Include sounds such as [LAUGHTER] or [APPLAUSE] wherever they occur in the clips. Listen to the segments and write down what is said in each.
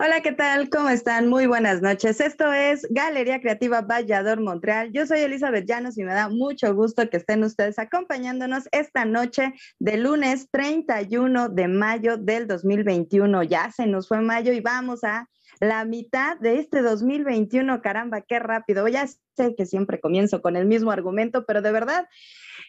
Hola, ¿qué tal? ¿Cómo están? Muy buenas noches. Esto es Galería Creativa Vallador Montreal. Yo soy Elizabeth Llanos y me da mucho gusto que estén ustedes acompañándonos esta noche de lunes 31 de mayo del 2021. Ya se nos fue mayo y vamos a la mitad de este 2021. Caramba, qué rápido. Ya sé que siempre comienzo con el mismo argumento, pero de verdad,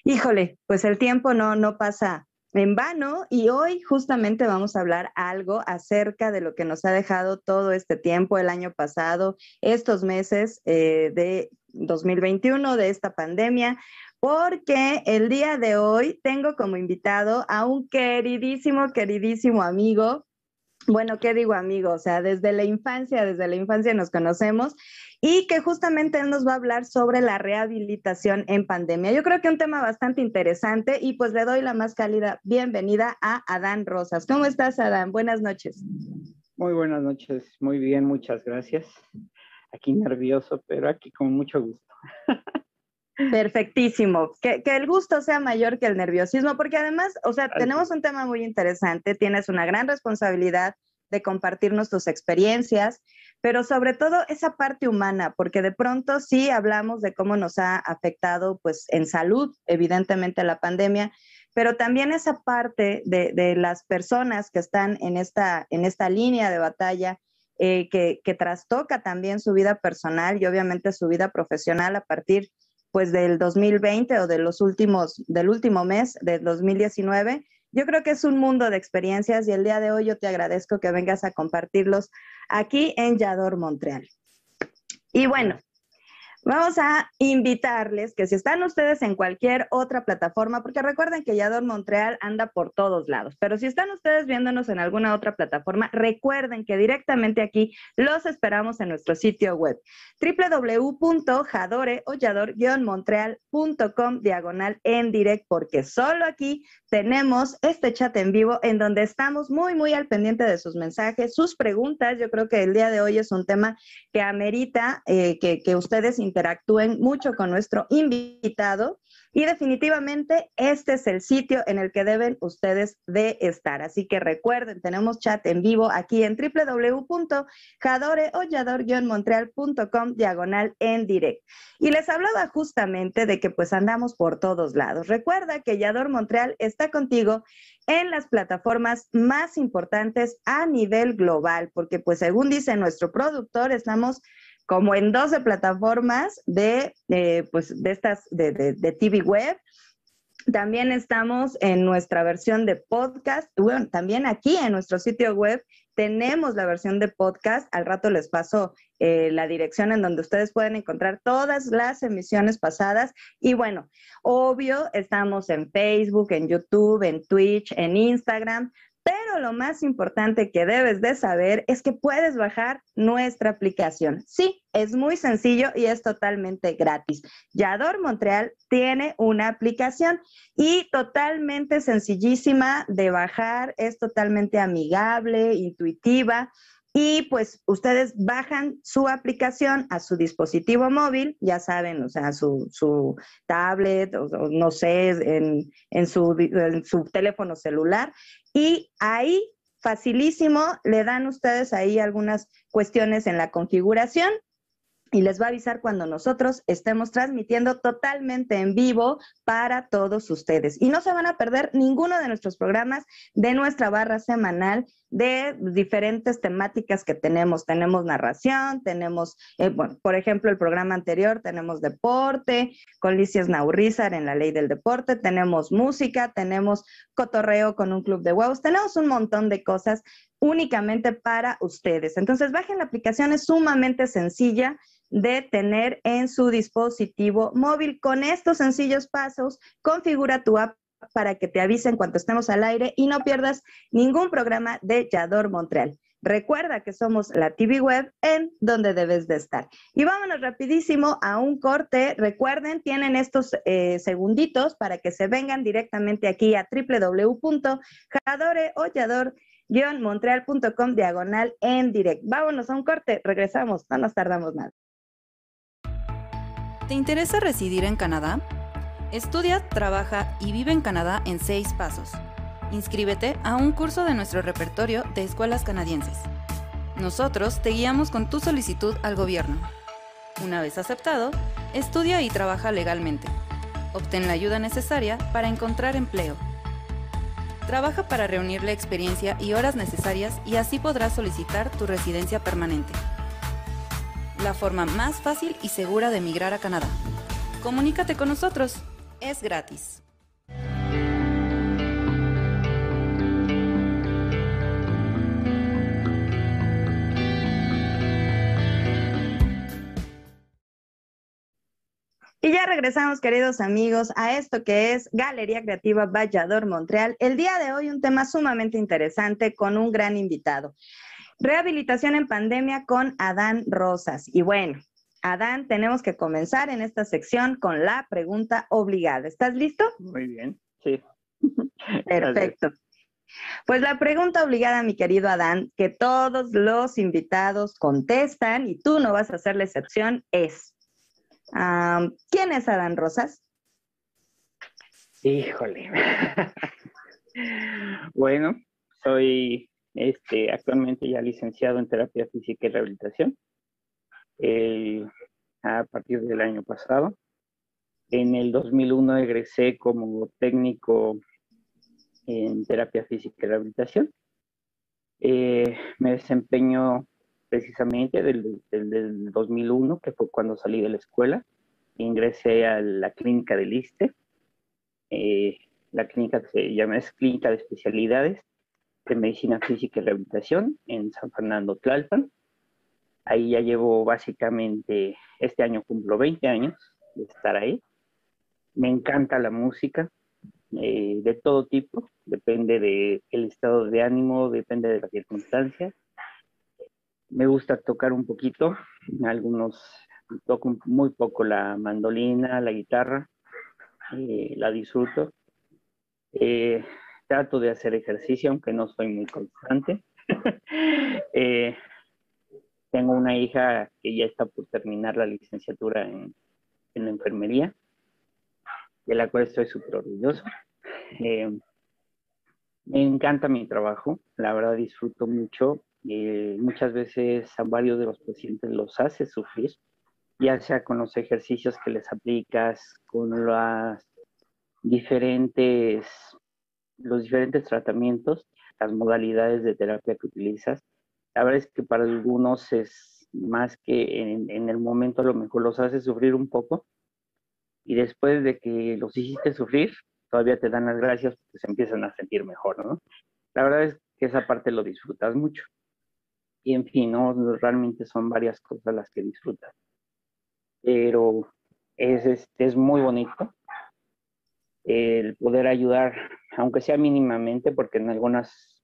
híjole, pues el tiempo no, no pasa en vano y hoy justamente vamos a hablar algo acerca de lo que nos ha dejado todo este tiempo, el año pasado, estos meses eh, de 2021, de esta pandemia, porque el día de hoy tengo como invitado a un queridísimo, queridísimo amigo. Bueno, ¿qué digo amigo? O sea, desde la infancia, desde la infancia nos conocemos y que justamente él nos va a hablar sobre la rehabilitación en pandemia. Yo creo que un tema bastante interesante y pues le doy la más cálida bienvenida a Adán Rosas. ¿Cómo estás, Adán? Buenas noches. Muy buenas noches, muy bien, muchas gracias. Aquí nervioso, pero aquí con mucho gusto. [LAUGHS] Perfectísimo. Que, que, el gusto sea mayor que el nerviosismo, porque además, o sea, tenemos un tema muy interesante, tienes una gran responsabilidad de compartirnos tus experiencias, pero sobre todo esa parte humana, porque de pronto sí hablamos de cómo nos ha afectado pues en salud, evidentemente la pandemia, pero también esa parte de, las personas que están en esta, en esta línea de batalla, eh, que, que, trastoca también su vida personal y obviamente su vida profesional a partir pues del 2020 o de los últimos, del último mes de 2019 yo creo que es un mundo de experiencias y el día de hoy yo te agradezco que vengas a compartirlos aquí en Yador Montreal. Y bueno, Vamos a invitarles que si están ustedes en cualquier otra plataforma, porque recuerden que Yador Montreal anda por todos lados, pero si están ustedes viéndonos en alguna otra plataforma, recuerden que directamente aquí los esperamos en nuestro sitio web www.jadore-montreal.com diagonal en direct, porque solo aquí tenemos este chat en vivo en donde estamos muy, muy al pendiente de sus mensajes, sus preguntas. Yo creo que el día de hoy es un tema que amerita eh, que ustedes interactúen mucho con nuestro invitado y definitivamente este es el sitio en el que deben ustedes de estar. Así que recuerden, tenemos chat en vivo aquí en www.jadoreollador-montreal.com diagonal en direct. Y les hablaba justamente de que pues andamos por todos lados. Recuerda que Yador Montreal está contigo en las plataformas más importantes a nivel global, porque pues según dice nuestro productor, estamos como en 12 plataformas de, pues, de estas, de, de, TV web. También estamos en nuestra versión de podcast. Bueno, también aquí en nuestro sitio web tenemos la versión de podcast. Al rato les paso eh, la dirección en donde ustedes pueden encontrar todas las emisiones pasadas. Y bueno, obvio, estamos en Facebook, en YouTube, en Twitch, en Instagram. Pero lo más importante que debes de saber es que puedes bajar nuestra aplicación. Sí, es muy sencillo y es totalmente gratis. Yador Montreal tiene una aplicación y totalmente sencillísima de bajar, es totalmente amigable, intuitiva. Y pues ustedes bajan su aplicación a su dispositivo móvil, ya saben, o sea, su, su tablet, o, no sé, en, en, su, en su teléfono celular. Y ahí, facilísimo, le dan ustedes ahí algunas cuestiones en la configuración y les va a avisar cuando nosotros estemos transmitiendo totalmente en vivo para todos ustedes. Y no se van a perder ninguno de nuestros programas de nuestra barra semanal de diferentes temáticas que tenemos. Tenemos narración, tenemos, eh, por ejemplo, el programa anterior tenemos deporte con Licias Naurrizar en la ley del deporte, tenemos música, tenemos cotorreo con un club de huevos, tenemos un montón de cosas únicamente para ustedes. Entonces, bajen la aplicación, es sumamente sencilla de tener en su dispositivo móvil. Con estos sencillos pasos, configura tu app para que te avisen cuando estemos al aire y no pierdas ningún programa de Yador Montreal. Recuerda que somos la TV web en donde debes de estar. Y vámonos rapidísimo a un corte. Recuerden, tienen estos eh, segunditos para que se vengan directamente aquí a www.jadoreollador-montreal.com diagonal en direct. Vámonos a un corte, regresamos, no nos tardamos nada. ¿Te interesa residir en Canadá? Estudia, trabaja y vive en Canadá en seis pasos. Inscríbete a un curso de nuestro repertorio de escuelas canadienses. Nosotros te guiamos con tu solicitud al gobierno. Una vez aceptado, estudia y trabaja legalmente. Obtén la ayuda necesaria para encontrar empleo. Trabaja para reunir la experiencia y horas necesarias y así podrás solicitar tu residencia permanente. La forma más fácil y segura de emigrar a Canadá. Comunícate con nosotros. Es gratis. Y ya regresamos, queridos amigos, a esto que es Galería Creativa Vallador Montreal. El día de hoy un tema sumamente interesante con un gran invitado. Rehabilitación en pandemia con Adán Rosas. Y bueno, Adán, tenemos que comenzar en esta sección con la pregunta obligada. ¿Estás listo? Muy bien, sí. [LAUGHS] Perfecto. Pues la pregunta obligada, mi querido Adán, que todos los invitados contestan y tú no vas a hacer la excepción, es, ¿quién es Adán Rosas? Híjole. bueno, soy este, actualmente ya licenciado en terapia física y rehabilitación a partir del año pasado. En el 2001 egresé como técnico en terapia física y rehabilitación. Eh, me desempeño precisamente del, del, 2001, que fue cuando salí de la escuela. Ingresé a la clínica del ISTE. Eh, la clínica se llama es Clínica de Especialidades de Medicina Física y Rehabilitación en San Fernando Tlalpan. Ahí ya llevo básicamente, este año cumplo 20 años de estar ahí. Me encanta la música eh, de todo tipo, depende del estado de ánimo, depende de la circunstancia. Me gusta tocar un poquito, algunos toco muy poco la mandolina, la guitarra, eh, la disfruto. Eh, trato de hacer ejercicio, aunque no soy muy constante. [LAUGHS] Tengo una hija que ya está por terminar la licenciatura en, la enfermería, de la cual estoy súper orgulloso. Eh, me encanta mi trabajo, la verdad disfruto mucho. Eh, muchas veces a varios de los pacientes los hace sufrir, ya sea con los ejercicios que les aplicas, con las diferentes, los diferentes tratamientos, las modalidades de terapia que utilizas. La verdad es que para algunos es más que en, el momento a lo mejor los hace sufrir un poco y después de que los hiciste sufrir, todavía te dan las gracias porque se empiezan a sentir mejor, ¿no? La verdad es que esa parte lo disfrutas mucho. Y en fin, ¿no? Realmente son varias cosas las que disfrutas. Pero es, es, es muy bonito el poder ayudar, aunque sea mínimamente, porque en algunas,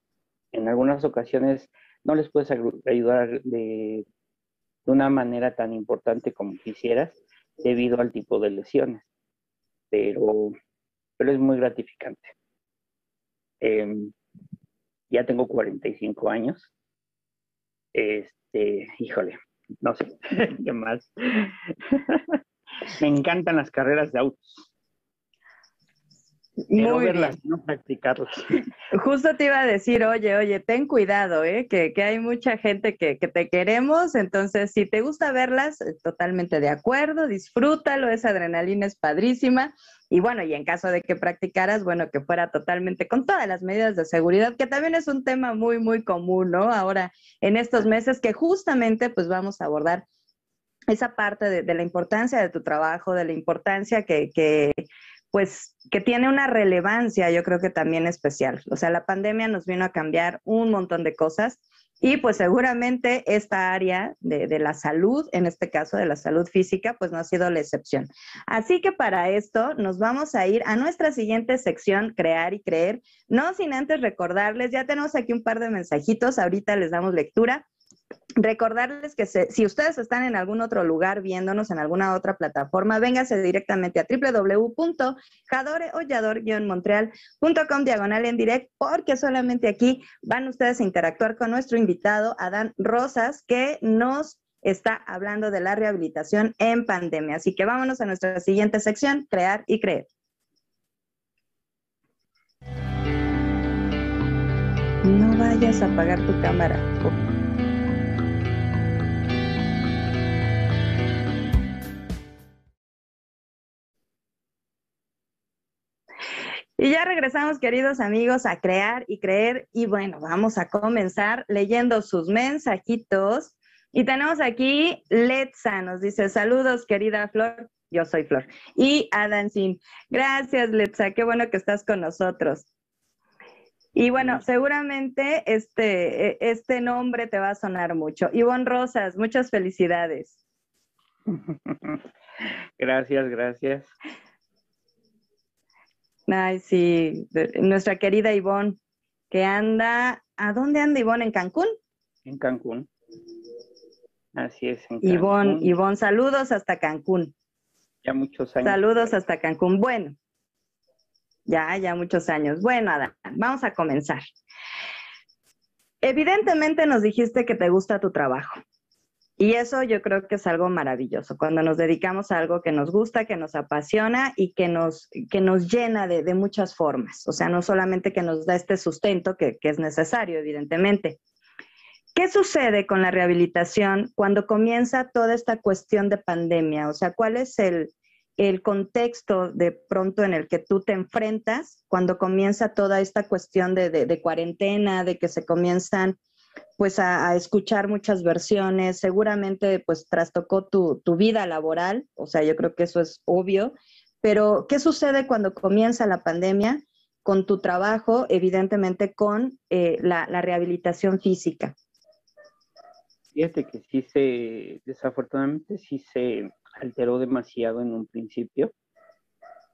en algunas ocasiones no les puedes ayudar de, una manera tan importante como quisieras debido al tipo de lesiones, pero, pero es muy gratificante. Em, ya tengo 45 años. Este, híjole, no sé, [LAUGHS] ¿qué más? [LAUGHS] Me encantan las carreras de autos. No verlas, no practicarlas. [LAUGHS] Justo te iba a decir, oye, oye, ten cuidado, ¿eh? que, hay mucha gente que, te queremos, entonces si te gusta verlas, eh, totalmente de acuerdo, disfrútalo, esa adrenalina es padrísima. Y bueno, y en caso de que practicaras, bueno, que fuera totalmente con todas las medidas de seguridad, que también es un tema muy, muy común, ¿no? Ahora, en estos meses que justamente pues vamos a abordar esa parte de, de la importancia de tu trabajo, de la importancia que, que pues que tiene una relevancia, yo creo que también especial. O sea, la pandemia nos vino a cambiar un montón de cosas y pues seguramente esta área de, la salud, en este caso de la salud física, pues no ha sido la excepción. Así que para esto nos vamos a ir a nuestra siguiente sección, crear y creer, no sin antes recordarles, ya tenemos aquí un par de mensajitos, ahorita les damos lectura. Recordarles que si ustedes están en algún otro lugar viéndonos en alguna otra plataforma, véngase directamente a www.jadoreollador-montreal.com diagonal en direct, porque solamente aquí van ustedes a interactuar con nuestro invitado, Adán Rosas, que nos está hablando de la rehabilitación en pandemia. Así que vámonos a nuestra siguiente sección, crear y creer. No vayas a apagar tu cámara. Y ya regresamos, queridos amigos, a crear y creer. Y bueno, vamos a comenzar leyendo sus mensajitos. Y tenemos aquí Letza, nos dice, saludos, querida Flor. Yo soy Flor. Y Sin. Gracias, Letza. Qué bueno que estás con nosotros. Y bueno, seguramente este, e, este nombre te va a sonar mucho. Ivonne Rosas, muchas felicidades. [LAUGHS] Gracias, gracias. Ay, sí, nuestra querida Ivonne, que anda, ¿a dónde anda Ivonne? ¿En Cancún? En Cancún. Así es. En Ivonne, Ivonne, saludos hasta Cancún. Ya muchos años. Saludos hasta Cancún. Bueno, ya, ya muchos años. Bueno, Adán, vamos a comenzar. Evidentemente nos dijiste que te gusta tu trabajo. Y eso yo creo que es algo maravilloso, cuando nos dedicamos a algo que nos gusta, que nos apasiona y que nos, que nos llena de, muchas formas. O sea, no solamente que nos da este sustento que, que es necesario, evidentemente. ¿Qué sucede con la rehabilitación cuando comienza toda esta cuestión de pandemia? O sea, ¿cuál es el, el contexto de pronto en el que tú te enfrentas cuando comienza toda esta cuestión de, de, de cuarentena, de que se comienzan pues a, escuchar muchas versiones, seguramente pues trastocó tu, vida laboral, o sea, yo creo que eso es obvio, pero ¿qué sucede cuando comienza la pandemia con tu trabajo, evidentemente con eh, la, rehabilitación física? Fíjate que sí se, desafortunadamente sí se alteró demasiado en un principio.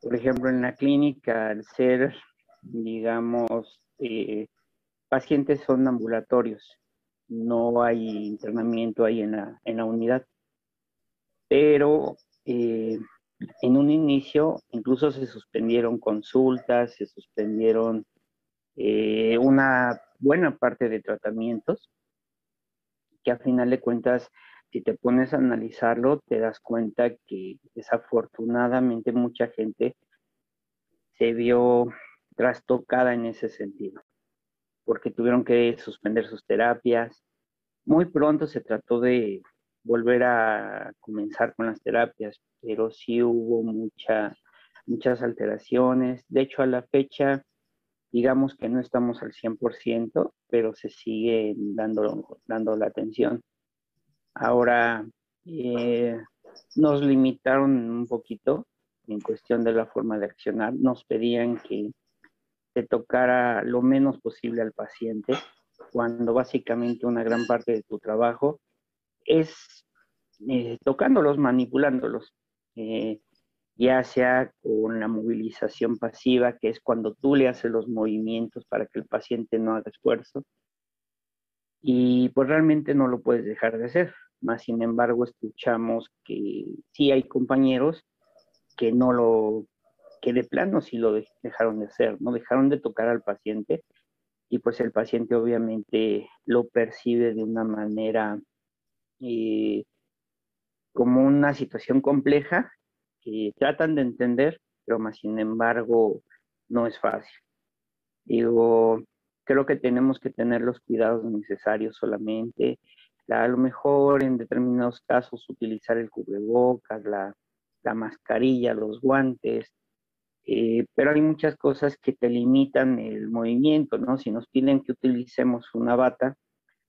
Por ejemplo, en la clínica, al ser, digamos, eh, pacientes son ambulatorios, no hay internamiento ahí en la, unidad. Pero eh, en un inicio incluso se suspendieron consultas, se suspendieron eh, una buena parte de tratamientos que a final de cuentas, si te pones a analizarlo, te das cuenta que desafortunadamente mucha gente se vio trastocada en ese sentido porque tuvieron que suspender sus terapias. Muy pronto se trató de volver a comenzar con las terapias, pero sí hubo mucha, muchas alteraciones. De hecho, a la fecha, digamos que no estamos al 100%, pero se sigue dando, dando la atención. Ahora, eh, nos limitaron un poquito en cuestión de la forma de accionar. Nos pedían que de tocara lo menos posible al paciente, cuando básicamente una gran parte de tu trabajo es eh, tocándolos, manipulándolos, eh, ya sea con la movilización pasiva, que es cuando tú le haces los movimientos para que el paciente no haga esfuerzo, y pues realmente no lo puedes dejar de hacer. Más sin embargo, escuchamos que sí hay compañeros que no lo que de plano sí lo dejaron de hacer, ¿no? Dejaron de tocar al paciente y pues el paciente obviamente lo percibe de una manera eh, como una situación compleja que tratan de entender, pero más sin embargo no es fácil. Digo, creo que tenemos que tener los cuidados necesarios solamente. A lo mejor en determinados casos utilizar el cubrebocas, la, la mascarilla, los guantes, eh, pero hay muchas cosas que te limitan el movimiento, ¿no? Si nos piden que utilicemos una bata,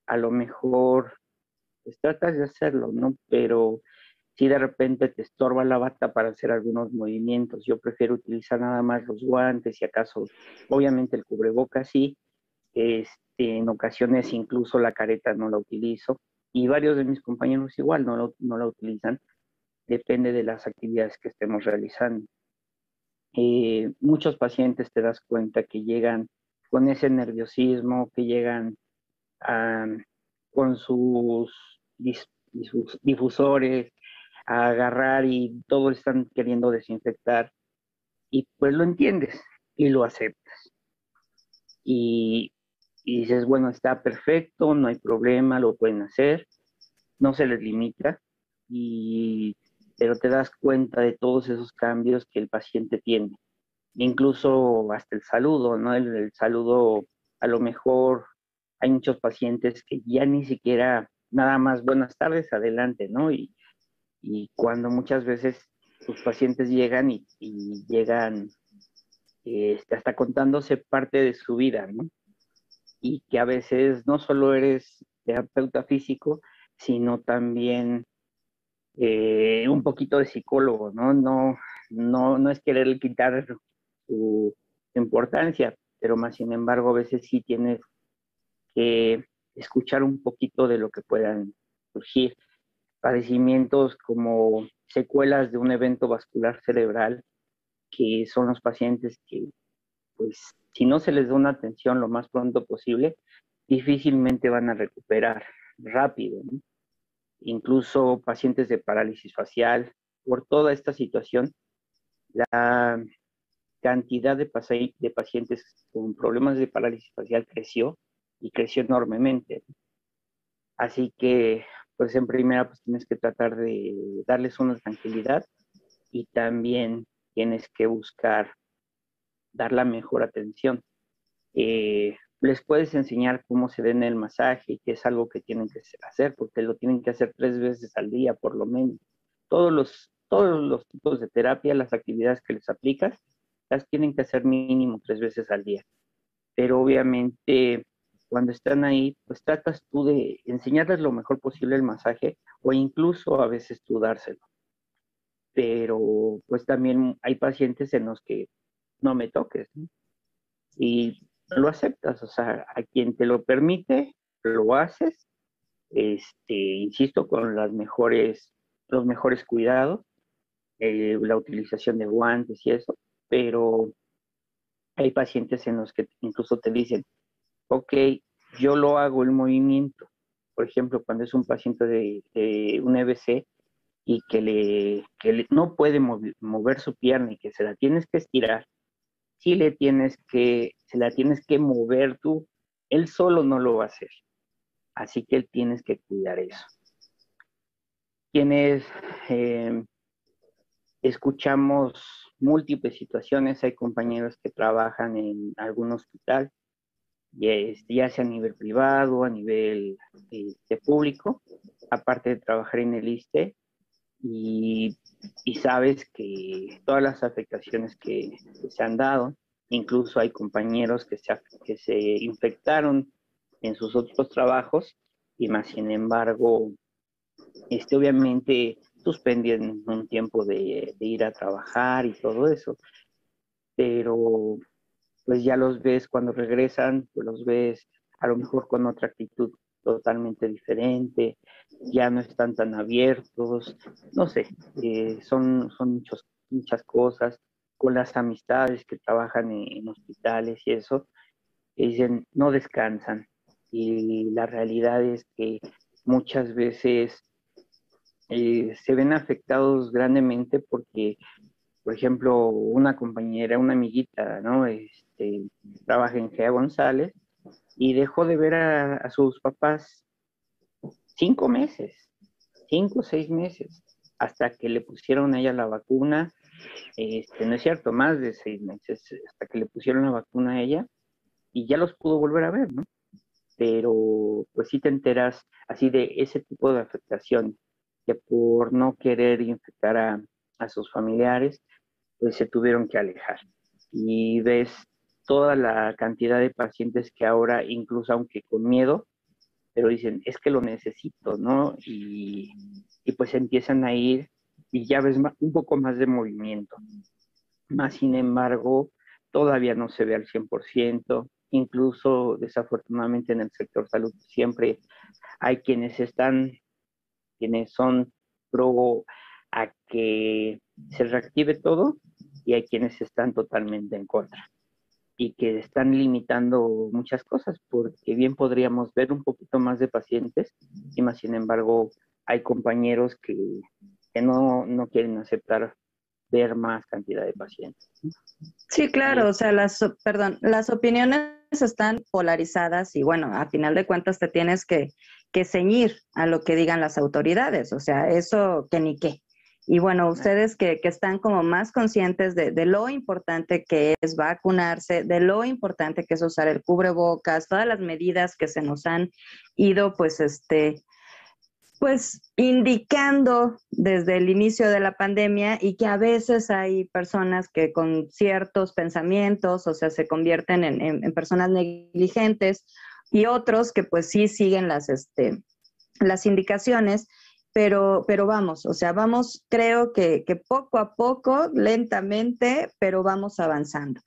a lo mejor pues tratas de hacerlo, ¿no? Pero si de repente te estorba la bata para hacer algunos movimientos, yo prefiero utilizar nada más los guantes y acaso, obviamente el cubrebocas sí, este, en ocasiones incluso la careta no la utilizo y varios de mis compañeros igual no, no la utilizan, depende de las actividades que estemos realizando. Eh, muchos pacientes te das cuenta que llegan con ese nerviosismo, que llegan con sus difusores a agarrar y todo están queriendo desinfectar y pues lo entiendes y lo aceptas. Y, y dices, bueno, está perfecto, no hay problema, lo pueden hacer, no se les limita, y, pero te das cuenta de todos esos cambios que el paciente tiene. Incluso hasta el saludo, ¿no? El, saludo, a lo mejor hay muchos pacientes que ya ni siquiera, nada más buenas tardes, adelante, ¿no? Y, cuando muchas veces sus pacientes llegan y, llegan este, hasta contándose parte de su vida, ¿no? Y que a veces no solo eres terapeuta físico, sino también eh, un poquito de psicólogo, ¿no? No, no, no es querer quitar su importancia, pero más sin embargo a veces sí tienes que escuchar un poquito de lo que puedan surgir padecimientos como secuelas de un evento vascular cerebral, que son los pacientes que, pues, si no se les da una atención lo más pronto posible, difícilmente van a recuperar rápido. Incluso pacientes de parálisis facial, por toda esta situación, la cantidad de, pacientes con problemas de parálisis facial creció y creció enormemente. Así que pues en primera pues tienes que tratar de darles una tranquilidad y también tienes que buscar dar la mejor atención. Eh, les puedes enseñar cómo se den el masaje, que es algo que tienen que hacer, porque lo tienen que hacer tres veces al día por lo menos. Todos los, todos los tipos de terapia, las actividades que les aplicas, las tienen que hacer mínimo tres veces al día. Pero obviamente cuando están ahí, pues tratas tú de enseñarles lo mejor posible el masaje o incluso a veces tú dárselo. Pero pues también hay pacientes en los que no me toques y lo aceptas, o sea, a quien te lo permite, lo haces, este, insisto, con las mejores, los mejores cuidados, eh, la utilización de guantes y eso, pero hay pacientes en los que incluso te dicen, ok, yo lo hago el movimiento. Por ejemplo, cuando es un paciente de, un EBC y que, le, que no puede mover, su pierna y que se la tienes que estirar, si le tienes que, se la tienes que mover tú, él solo no lo va a hacer. Así que él tienes que cuidar eso. Quienes eh, escuchamos múltiples situaciones, hay compañeros que trabajan en algún hospital ya sea a nivel privado, a nivel este, público, aparte de trabajar en el ISTE, y, sabes que todas las afectaciones que, se han dado, incluso hay compañeros que se, que se infectaron en sus otros trabajos y más sin embargo, este, obviamente suspendieron un tiempo de, de ir a trabajar y todo eso, pero pues ya los ves cuando regresan, pues los ves a lo mejor con otra actitud totalmente diferente, ya no están tan abiertos, no sé, eh, son, son muchas cosas, con las amistades que trabajan en, hospitales y eso, dicen, no descansan. Y la realidad es que muchas veces eh, se ven afectados grandemente porque, por ejemplo, una compañera, una amiguita, ¿no? Este, trabaja en Gea González y dejó de ver a, sus papás cinco meses, cinco o seis meses, hasta que le pusieron a ella la vacuna, este, no es cierto, más de seis meses, hasta que le pusieron la vacuna a ella y ya los pudo volver a ver, ¿no? Pero pues sí te enteras así de ese tipo de afectación, que por no querer infectar a, a sus familiares, pues se tuvieron que alejar. Y ves toda la cantidad de pacientes que ahora, incluso aunque con miedo, pero dicen, es que lo necesito, ¿no? Y, pues empiezan a ir y ya ves un poco más de movimiento. Más sin embargo, todavía no se ve al 100%, incluso desafortunadamente en el sector salud siempre hay quienes están, quienes son pro a que se reactive todo y hay quienes están totalmente en contra y que están limitando muchas cosas porque bien podríamos ver un poquito más de pacientes y más sin embargo hay compañeros que, no, no quieren aceptar ver más cantidad de pacientes. Sí, claro, o sea, las, perdón, las opiniones están polarizadas y bueno, a final de cuentas te tienes que, que ceñir a lo que digan las autoridades, o sea, eso que ni qué. Y bueno, ustedes que, que están como más conscientes de, de, lo importante que es vacunarse, de lo importante que es usar el cubrebocas, todas las medidas que se nos han ido, pues, este, pues indicando desde el inicio de la pandemia y que a veces hay personas que con ciertos pensamientos, o sea, se convierten en, en, personas negligentes y otros que pues sí siguen las, este, las indicaciones pero, pero vamos, o sea, vamos, creo que, que poco a poco, lentamente, pero vamos avanzando.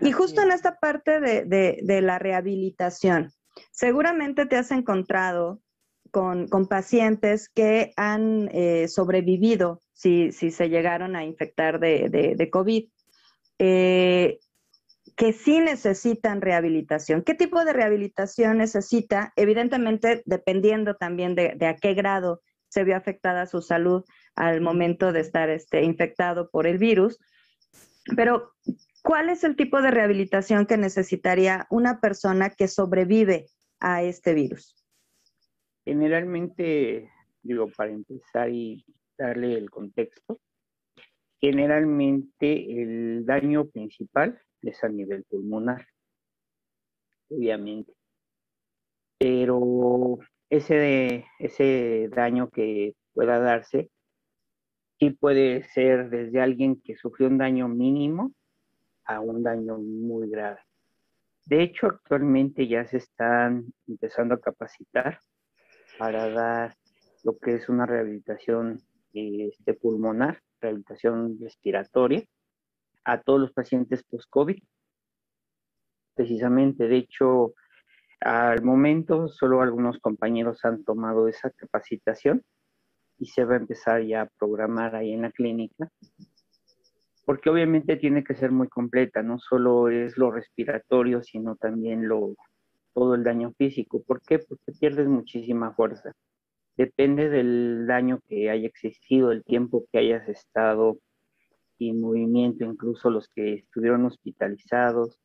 Y justo en esta parte de, de, de, la rehabilitación, seguramente te has encontrado con, con pacientes que han eh, sobrevivido si, si, se llegaron a infectar de, de COVID, eh, que sí necesitan rehabilitación. ¿Qué tipo de rehabilitación necesita? Evidentemente, dependiendo también de, de a qué grado se vio afectada su salud al momento de estar este, infectado por el virus. Pero, ¿cuál es el tipo de rehabilitación que necesitaría una persona que sobrevive a este virus? Generalmente, digo, para empezar y darle el contexto, generalmente el daño principal es a nivel pulmonar, obviamente. Pero ese, ese daño que pueda darse, sí puede ser desde alguien que sufrió un daño mínimo a un daño muy grave. De hecho, actualmente ya se están empezando a capacitar para dar lo que es una rehabilitación este, pulmonar, rehabilitación respiratoria a todos los pacientes post-COVID. Precisamente, de hecho, al momento, solo algunos compañeros han tomado esa capacitación y se va a empezar ya a programar ahí en la clínica, porque obviamente tiene que ser muy completa, no solo es lo respiratorio, sino también lo, todo el daño físico. ¿Por qué? Porque pierdes muchísima fuerza. Depende del daño que haya existido, el tiempo que hayas estado sin movimiento, incluso los que estuvieron hospitalizados,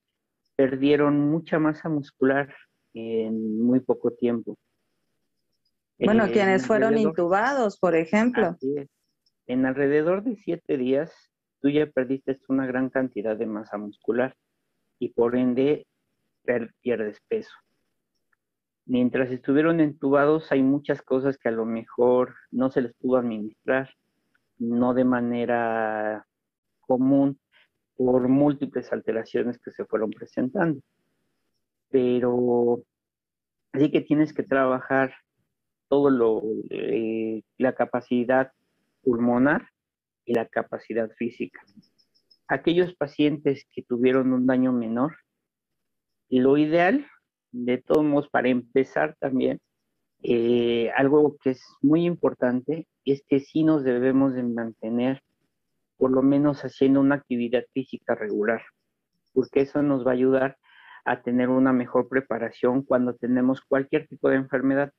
perdieron mucha masa muscular en muy poco tiempo. Bueno, eh, quienes fueron intubados, por ejemplo. En alrededor de siete días, tú ya perdiste una gran cantidad de masa muscular y por ende pierdes peso. Mientras estuvieron entubados, hay muchas cosas que a lo mejor no se les pudo administrar, no de manera común, por múltiples alteraciones que se fueron presentando pero así que tienes que trabajar todo lo, eh, la capacidad pulmonar y la capacidad física. Aquellos pacientes que tuvieron un daño menor, lo ideal, de todos modos, para empezar también, eh, algo que es muy importante es que sí nos debemos de mantener por lo menos haciendo una actividad física regular, porque eso nos va a ayudar a tener una mejor preparación cuando tenemos cualquier tipo de enfermedad.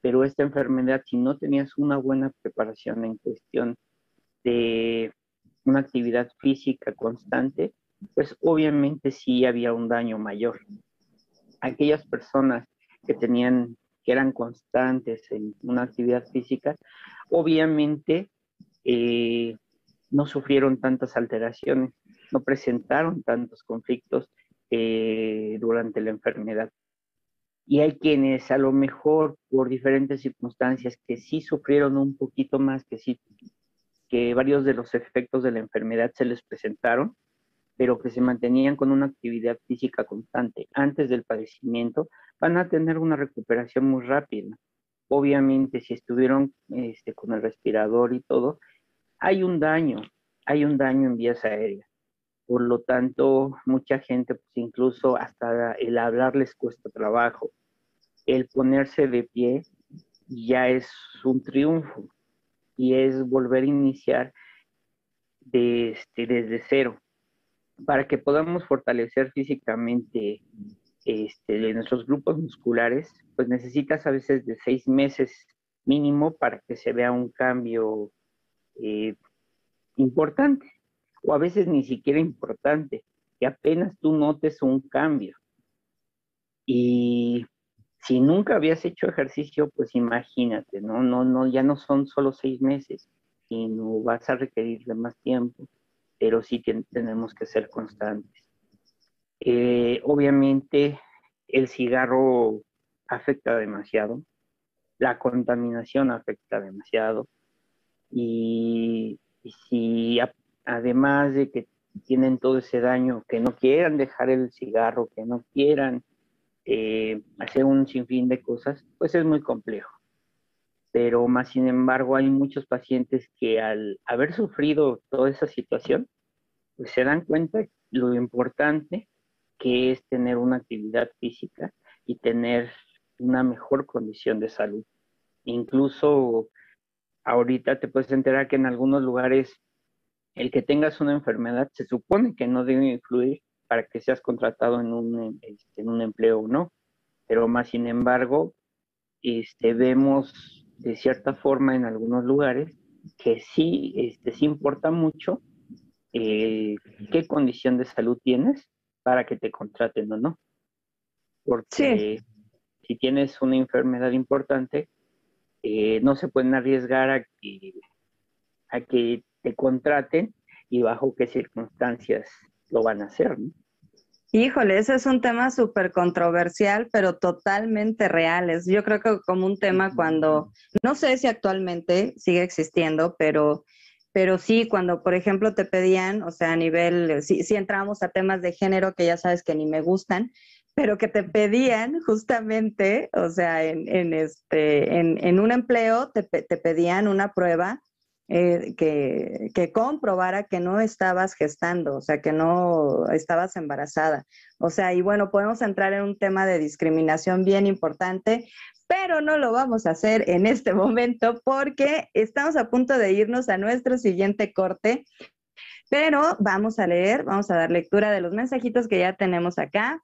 Pero esta enfermedad, si no tenías una buena preparación en cuestión de una actividad física constante, pues obviamente sí había un daño mayor. Aquellas personas que tenían, que eran constantes en una actividad física, obviamente eh, no sufrieron tantas alteraciones, no presentaron tantos conflictos eh, durante la enfermedad. Y hay quienes a lo mejor por diferentes circunstancias que sí sufrieron un poquito más, que sí, que varios de los efectos de la enfermedad se les presentaron, pero que se mantenían con una actividad física constante antes del padecimiento, van a tener una recuperación muy rápida. Obviamente, si estuvieron este, con el respirador y todo, hay un daño, hay un daño en vías aéreas. Por lo tanto, mucha gente, pues incluso hasta el hablar les cuesta trabajo. El ponerse de pie ya es un triunfo y es volver a iniciar este, desde cero para que podamos fortalecer físicamente este, nuestros grupos musculares, pues necesitas a veces de seis meses mínimo para que se vea un cambio eh, importante, o a veces ni siquiera importante, que apenas tú notes un cambio. Y si nunca habías hecho ejercicio, pues imagínate, ¿no? No, no, ya no son solo seis meses, sino vas a requerir de más tiempo, pero sí tenemos que ser constantes. Eh, obviamente, el cigarro afecta demasiado, la contaminación afecta demasiado, y, si además de que tienen todo ese daño, que no quieran dejar el cigarro, que no quieran eh, hacer un sinfín de cosas, pues es muy complejo. Pero más sin embargo hay muchos pacientes que al haber sufrido toda esa situación, pues se dan cuenta lo importante que es tener una actividad física y tener una mejor condición de salud. Incluso ahorita te puedes enterar que en algunos lugares el que tengas una enfermedad se supone que no debe influir para que seas contratado en un, este, en un empleo o no, pero más sin embargo, este, vemos de cierta forma en algunos lugares que sí, este, sí importa mucho eh, qué condición de salud tienes para que te contraten o no. Porque si tienes una enfermedad importante, eh, no se pueden arriesgar a que, a que te contraten y bajo qué circunstancias lo van a hacer. Híjole, ese es un tema súper controversial, pero totalmente real. Es, yo creo que como un tema cuando, no sé si actualmente sigue existiendo, pero, pero sí, cuando, por ejemplo, te pedían, o sea, a nivel, si, si entramos a temas de género que ya sabes que ni me gustan, pero que te pedían justamente, o sea, en, en este, en, en, un empleo te, te pedían una prueba eh, que, que, comprobara que no estabas gestando, o sea, que no estabas embarazada. O sea, y bueno, podemos entrar en un tema de discriminación bien importante, pero no lo vamos a hacer en este [LAUGHS] momento porque estamos a punto de irnos a nuestro siguiente corte. Pero vamos a leer, vamos a dar lectura de los mensajitos que ya tenemos acá.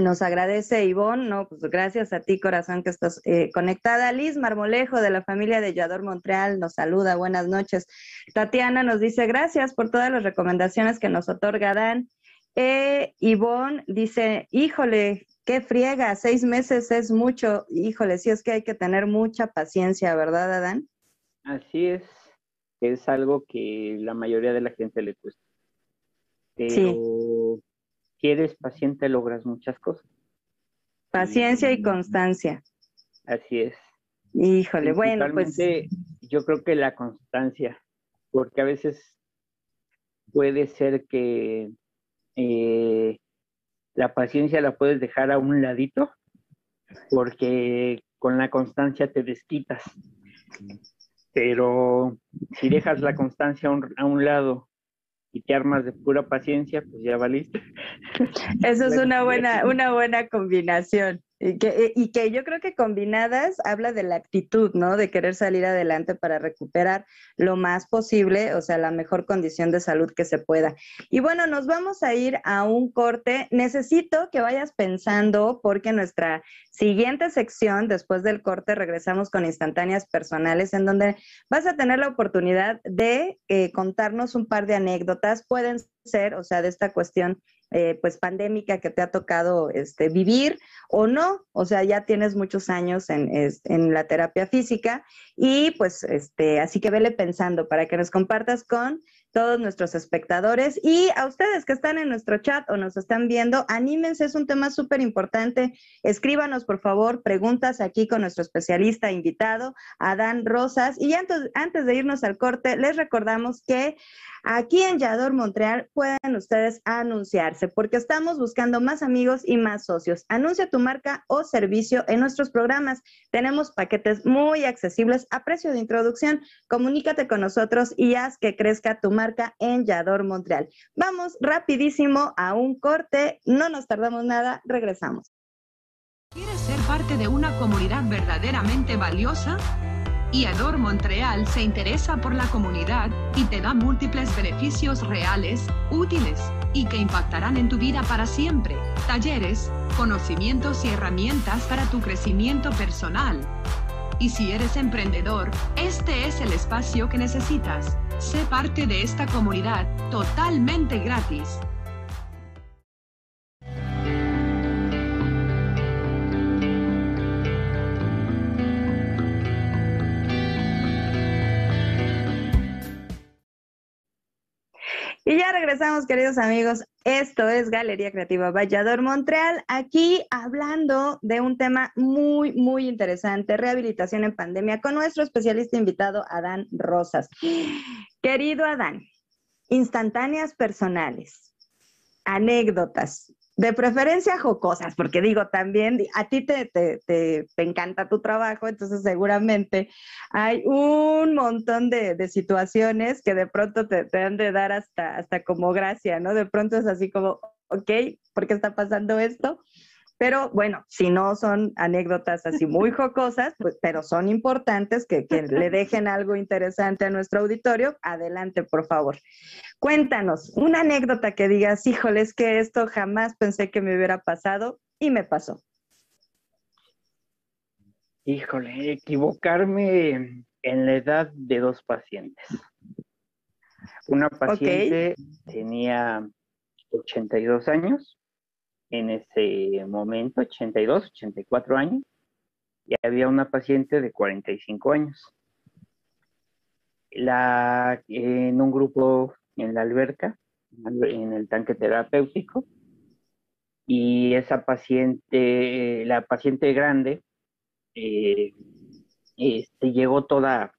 Nos agradece Ivonne, no, pues gracias a ti, corazón, que estás eh, conectada. Liz Marmolejo, de la familia de Yador Montreal, nos saluda, buenas noches. Tatiana nos dice, gracias por todas las recomendaciones que nos otorga Dan. Eh, Ivonne dice, híjole, qué friega, seis meses es mucho. Híjole, sí es que hay que tener mucha paciencia, ¿verdad, Adán? Así es, es algo que la mayoría de la gente le cuesta. Pero si eres paciente logras muchas cosas. Paciencia y constancia. Así es. Híjole, bueno, pues. Yo creo que la constancia, porque a veces puede ser que eh, la paciencia la puedes dejar a un ladito, porque con la constancia te desquitas. Pero si dejas la constancia a un lado y te armas de pura paciencia, pues ya valiste. Eso es una buena, una buena combinación. Y que, eh, y que yo creo que combinadas habla de la actitud, ¿no? De querer salir adelante para recuperar lo más posible, o sea, la mejor condición de salud que se pueda. Y bueno, nos vamos a ir a un corte. Necesito que vayas pensando porque nuestra siguiente sección, después del corte, regresamos con instantáneas personales en donde vas a tener la oportunidad de eh, contarnos un par de anécdotas. Pueden ser, o sea, de esta cuestión eh, pues pandémica que te ha tocado este, vivir o no, o sea, ya tienes muchos años en, en, la terapia física y pues este, así que vele pensando para que nos compartas con todos nuestros espectadores y a ustedes que están en nuestro chat o nos están viendo, anímense, es un tema súper importante. Escríbanos, por favor, preguntas aquí con nuestro especialista invitado, Adán Rosas. Y antes, antes de irnos al corte, les recordamos que Aquí en Yador Montreal pueden ustedes anunciarse porque estamos buscando más amigos y más socios. Anuncia tu marca o servicio en nuestros programas. Tenemos paquetes muy accesibles a precio de introducción. Comunícate con nosotros y haz que crezca tu marca en Yador Montreal. Vamos rapidísimo a un corte. No nos tardamos nada. Regresamos. ¿Quieres ser parte de una comunidad verdaderamente valiosa? Ador Montreal se interesa por la comunidad y te da múltiples beneficios reales, útiles y que impactarán en tu vida para siempre. Talleres, conocimientos y herramientas para tu crecimiento personal. Y si eres emprendedor, este es el espacio que necesitas. Sé parte de esta comunidad totalmente gratis. Y ya regresamos, queridos amigos. Esto es Galería Creativa Vallador Montreal, aquí hablando de un tema muy, muy interesante, rehabilitación en pandemia, con nuestro especialista invitado, Adán Rosas. Querido Adán, instantáneas personales, anécdotas, de preferencia jocosas, porque digo, también a ti te, te, encanta tu trabajo, entonces seguramente hay un montón de, situaciones que de pronto te, te, han de dar hasta, hasta como gracia, ¿no? De pronto es así como, ok, ¿por qué está pasando esto? Pero bueno, si no son anécdotas así muy jocosas, pues, pero son importantes que, que le dejen algo interesante a nuestro auditorio, adelante, por favor. Cuéntanos una anécdota que digas, híjole, es que esto jamás pensé que me hubiera pasado y me pasó. Híjole, equivocarme en la edad de dos pacientes. Una paciente tenía 82 años en ese momento, 82, 84 años, y había una paciente de 45 años. La, en un grupo en la alberca, en el tanque terapéutico, y esa paciente, la paciente grande, eh, este, llegó toda,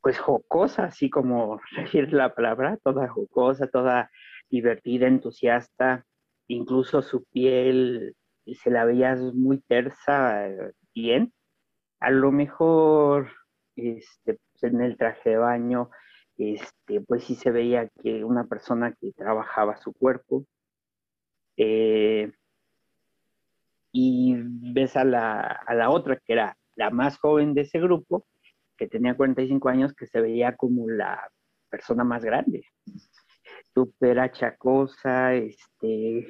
pues jocosa, así como [LAUGHS] decir la palabra, toda jocosa, toda divertida, entusiasta, incluso su piel se la veía muy tersa, bien. A lo mejor este, pues, en el traje de baño, este, pues sí se veía que una persona que trabajaba su cuerpo. Eh, y ves a la, a la otra, que era la más joven de ese grupo, que tenía 45 años, que se veía como la persona más grande súper achacosa, este,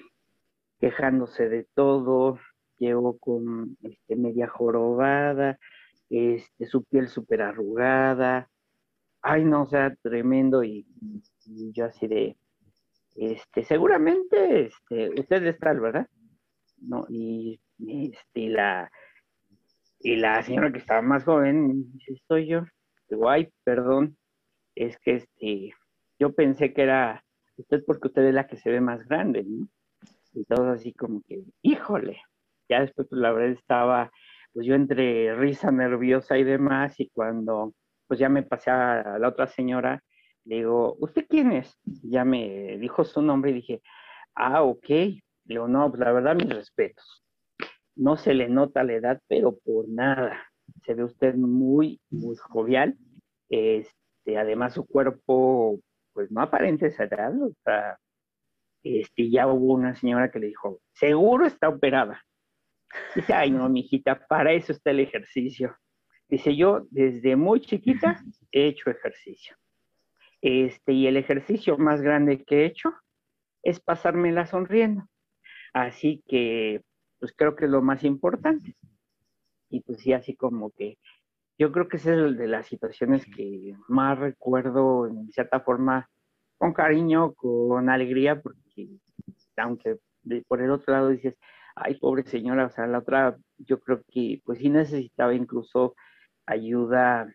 quejándose de todo, llegó con este, media jorobada, este, su piel súper arrugada, ay no, o sea, tremendo y, yo así de, este, seguramente, este, usted es tal, ¿verdad? No, y, este, la, y la señora que estaba más joven, dice, soy yo, digo, ay, perdón, es que este, yo pensé que era usted porque usted es la que se ve más grande, ¿no? Y todo así como que, híjole, ya después pues la verdad estaba, pues yo entre risa nerviosa y demás, y cuando pues ya me pasé a la otra señora, le digo, ¿usted quién es? ya me dijo su nombre y dije, ah, ok. Le digo, no, pues la verdad, mis respetos. No se le nota la edad, pero por nada. Se ve usted muy, muy jovial. Este, además, su cuerpo pues no aparente esa edad, o sea, este, ya hubo una señora que le dijo, seguro está operada. Dice, ay no, mijita, para eso está el ejercicio. Dice, yo desde muy chiquita he hecho ejercicio. Este, y el ejercicio más grande que he hecho es pasármela sonriendo. Así que, pues creo que es lo más importante. Y pues sí, así como que yo creo que ese es de las situaciones que más recuerdo en cierta forma con cariño, con alegría, porque aunque por el otro lado dices, ay, pobre señora, o sea, la otra, yo creo que pues sí necesitaba incluso ayuda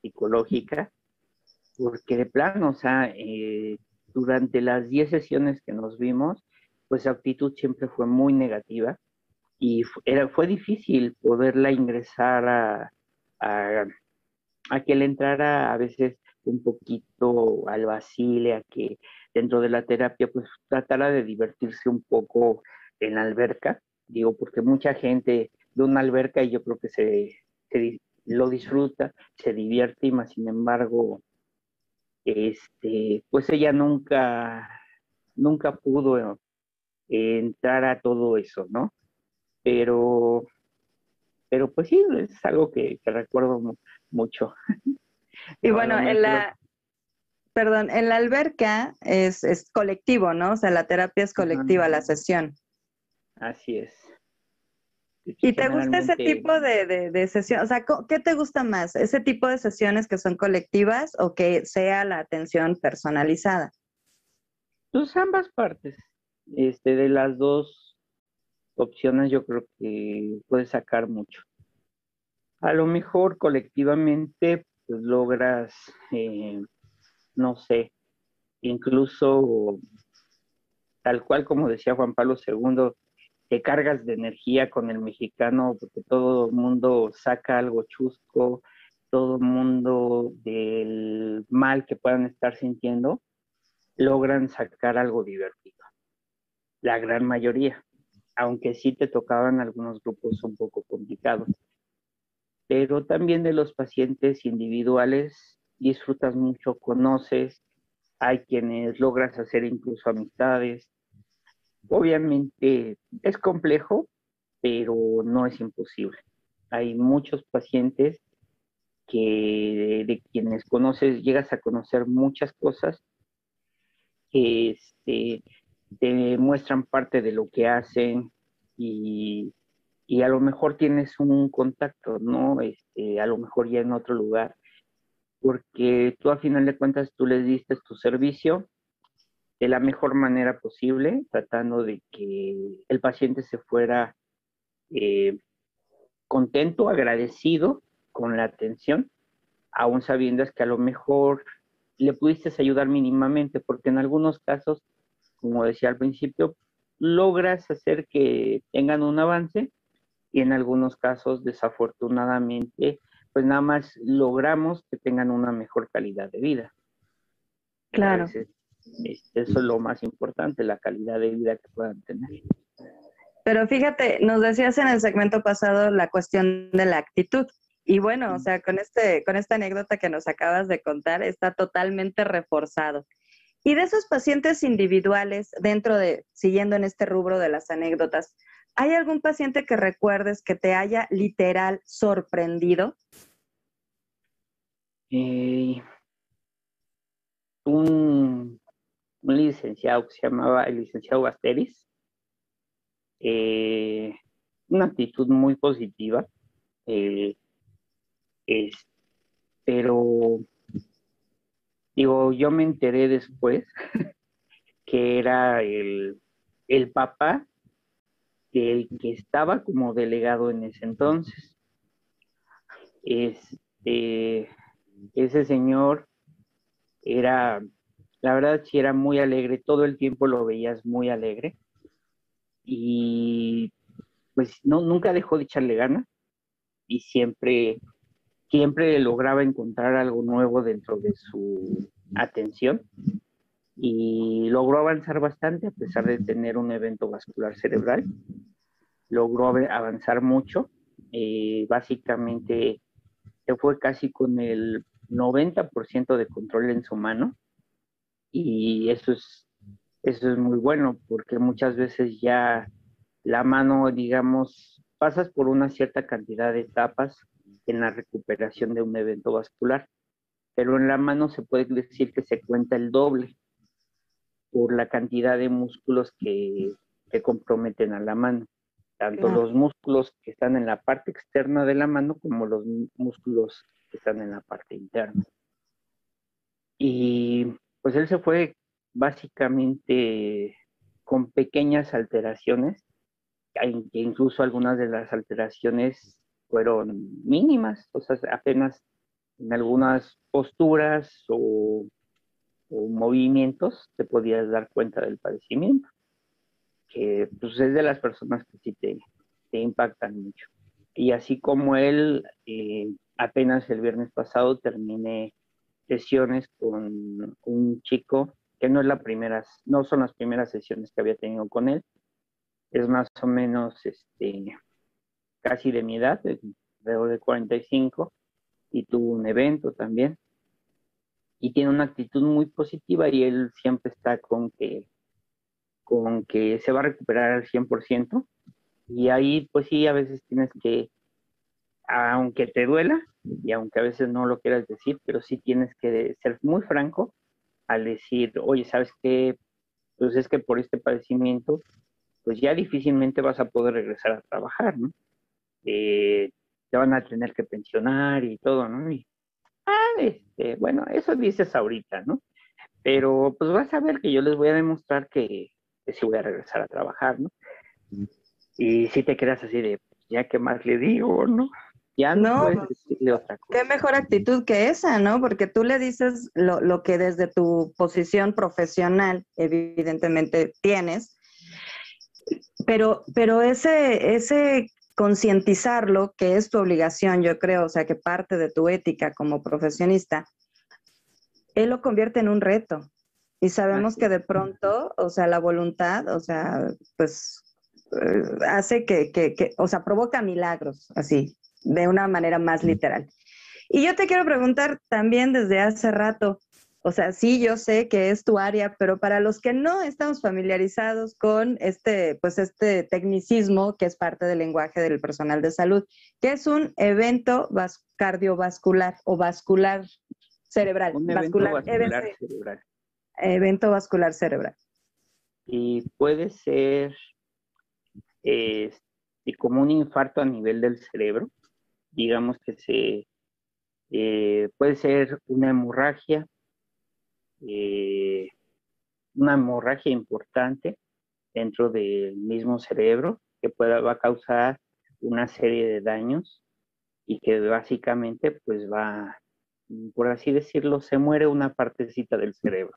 psicológica, porque de plano, o sea, eh, durante las 10 sesiones que nos vimos, pues su actitud siempre fue muy negativa y era, fue difícil poderla ingresar a, a, que le entrara a veces un poquito al vacile, a que dentro de la terapia pues tratara de divertirse un poco en la alberca, digo, porque mucha gente de una alberca y yo creo que se, lo disfruta, se divierte y más sin embargo, este, pues ella nunca, nunca pudo entrar a todo eso, ¿no? Pero, pero pues sí, es algo que, recuerdo mucho. Y bueno, en la, perdón, en la alberca es, es, colectivo, ¿no? O sea, la terapia es colectiva, la sesión. Así es. ¿Y te gusta ese tipo de, de, de sesión? O sea, ¿qué te gusta más? ¿Ese tipo de sesiones que son colectivas o que sea la atención personalizada? Pues ambas partes. Este, de las dos opciones yo creo que puedes sacar mucho. A lo mejor colectivamente pues, logras, eh, no sé, incluso tal cual como decía Juan Pablo II, te cargas de energía con el mexicano porque todo el mundo saca algo chusco, todo el mundo del mal que puedan estar sintiendo, logran sacar algo divertido. La gran mayoría, aunque sí te tocaban algunos grupos un poco complicados. Pero también de los pacientes individuales disfrutas mucho, conoces, hay quienes logras hacer incluso amistades, Obviamente es complejo, pero no es imposible. Hay muchos pacientes que de, quienes conoces, llegas a conocer muchas cosas que este, te muestran parte de lo que hacen y, y, a lo mejor tienes un contacto, ¿no? Este, a lo mejor ya en otro lugar, porque tú a final de cuentas tú les diste tu servicio de la mejor manera posible, tratando de que el paciente se fuera eh, contento, agradecido con la atención, aún sabiendo que a lo mejor le pudiste ayudar mínimamente, porque en algunos casos, como decía al principio, logras hacer que tengan un avance y en algunos casos, desafortunadamente, pues nada más logramos que tengan una mejor calidad de vida. Claro. Este, eso es lo más importante, la calidad de vida que puedan tener. Pero fíjate, nos decías en el segmento pasado la cuestión de la actitud. Y bueno, o sea, con, este, con esta anécdota que nos acabas de contar, está totalmente reforzado. Y de esos pacientes individuales, dentro de, siguiendo en este rubro de las anécdotas, ¿hay algún paciente que recuerdes que te haya literal sorprendido? Eh, un licenciado que se llamaba el licenciado Basteris. Eh, una actitud muy positiva, eh, pero digo, yo me enteré después [LAUGHS] que era el, el papá del que estaba como delegado en ese entonces. Este, ese señor era la verdad sí era muy alegre, todo el tiempo lo veías muy alegre y pues no, nunca dejó de echarle ganas y siempre, siempre lograba encontrar algo nuevo dentro de su atención y logró avanzar bastante a pesar de tener un evento vascular cerebral. Logró avanzar mucho, eh, básicamente se fue casi con el 90% de control en su mano. Y eso es, eso es muy bueno porque muchas veces ya la mano, digamos, pasas por una cierta cantidad de etapas en la recuperación de un evento vascular, pero en la mano se puede decir que se cuenta el doble por la cantidad de músculos que, que comprometen a la mano, tanto los músculos que están en la parte externa de la mano como los músculos que están en la parte interna. Y pues él se fue básicamente con pequeñas alteraciones, incluso algunas de las alteraciones fueron mínimas, o sea, apenas en algunas posturas o, movimientos te podías dar cuenta del padecimiento, que pues es de las personas que sí te, te impactan mucho. Y así como él, eh, apenas el viernes pasado terminé sesiones con un chico que no es la primera, no son las primeras sesiones que había tenido con él, es más o menos este, casi de mi edad, alrededor de 45, y tuvo un evento también. Y tiene una actitud muy positiva y él siempre está con que, con que se va a recuperar al 100%. Y ahí, pues sí, a veces tienes que, aunque te duela, y aunque a veces no lo quieras decir, pero sí tienes que ser muy franco al decir, oye, ¿sabes qué? Pues es que por este padecimiento, pues ya difícilmente vas a poder regresar a trabajar, ¿no? Eh, te van a tener que pensionar y todo, ¿no? Y, ah, este, bueno, eso dices ahorita, ¿no? Pero pues vas a ver que yo les voy a demostrar que, que sí voy a regresar a trabajar, ¿no? Y si te quedas así de, pues, ya qué más le digo, ¿no? Ya no, puedes pues, decirle otra cosa. Qué mejor actitud que esa, ¿no? Porque tú le dices lo, lo que desde tu posición profesional evidentemente tienes, pero, pero ese, ese concientizarlo, que es tu obligación, yo creo, o sea, que parte de tu ética como profesionista, él lo convierte en un reto. Y sabemos que de pronto, o sea, la voluntad, o sea, pues eh, hace que, que, que, o sea, provoca milagros, así, de una manera más literal. Y yo te quiero preguntar también desde hace rato, o sea, sí, yo sé que es tu área, pero para los que no estamos familiarizados con este, pues este tecnicismo que es parte del lenguaje del personal de salud, que es un evento cardiovascular o vascular cerebral. Un evento vascular, cerebral. Evento vascular cerebral. Y puede ser eh, como un infarto a nivel del cerebro, digamos que se eh, puede ser una hemorragia, eh, una hemorragia importante dentro del mismo cerebro que pueda, va a causar una serie de daños y que básicamente pues va, por así decirlo, se muere una partecita del cerebro.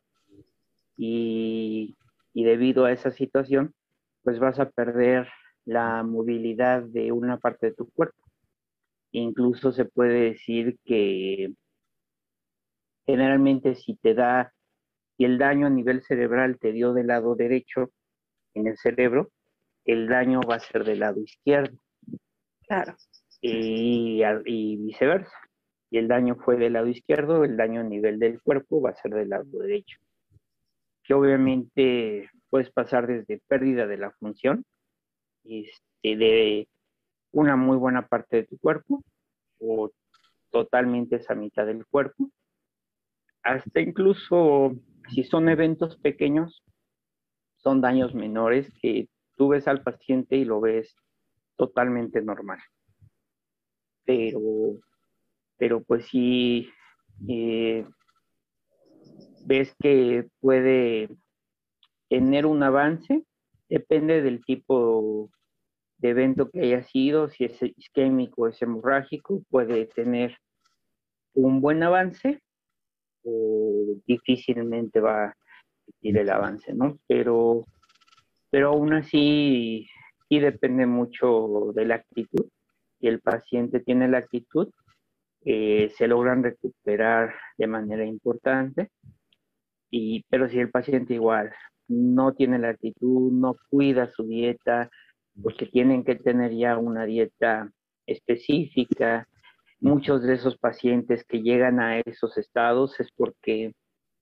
Y, y debido a esa situación, pues vas a perder la movilidad de una parte de tu cuerpo. Incluso se puede decir que generalmente si te da, si el daño a nivel cerebral te dio del lado derecho en el cerebro, el daño va a ser del lado izquierdo. Claro. Y, y viceversa. Y el daño fue del lado izquierdo, el daño a nivel del cuerpo va a ser del lado derecho. Que obviamente puedes pasar desde pérdida de la función, este, de una muy buena parte de tu cuerpo, o totalmente esa mitad del cuerpo, hasta incluso si son eventos pequeños, son daños menores que tú ves al paciente y lo ves totalmente normal. Pero, pero pues sí, eh, ves que puede tener un avance, depende del tipo de evento que haya sido, si es isquémico o es hemorrágico, puede tener un buen avance o difícilmente va a ir el avance, ¿no? Pero, pero aún así, sí depende mucho de la actitud. Si el paciente tiene la actitud, eh, se logran recuperar de manera importante. Y, pero si el paciente igual no tiene la actitud, no cuida su dieta, porque tienen que tener ya una dieta específica, Muchos de esos pacientes que llegan a esos estados es porque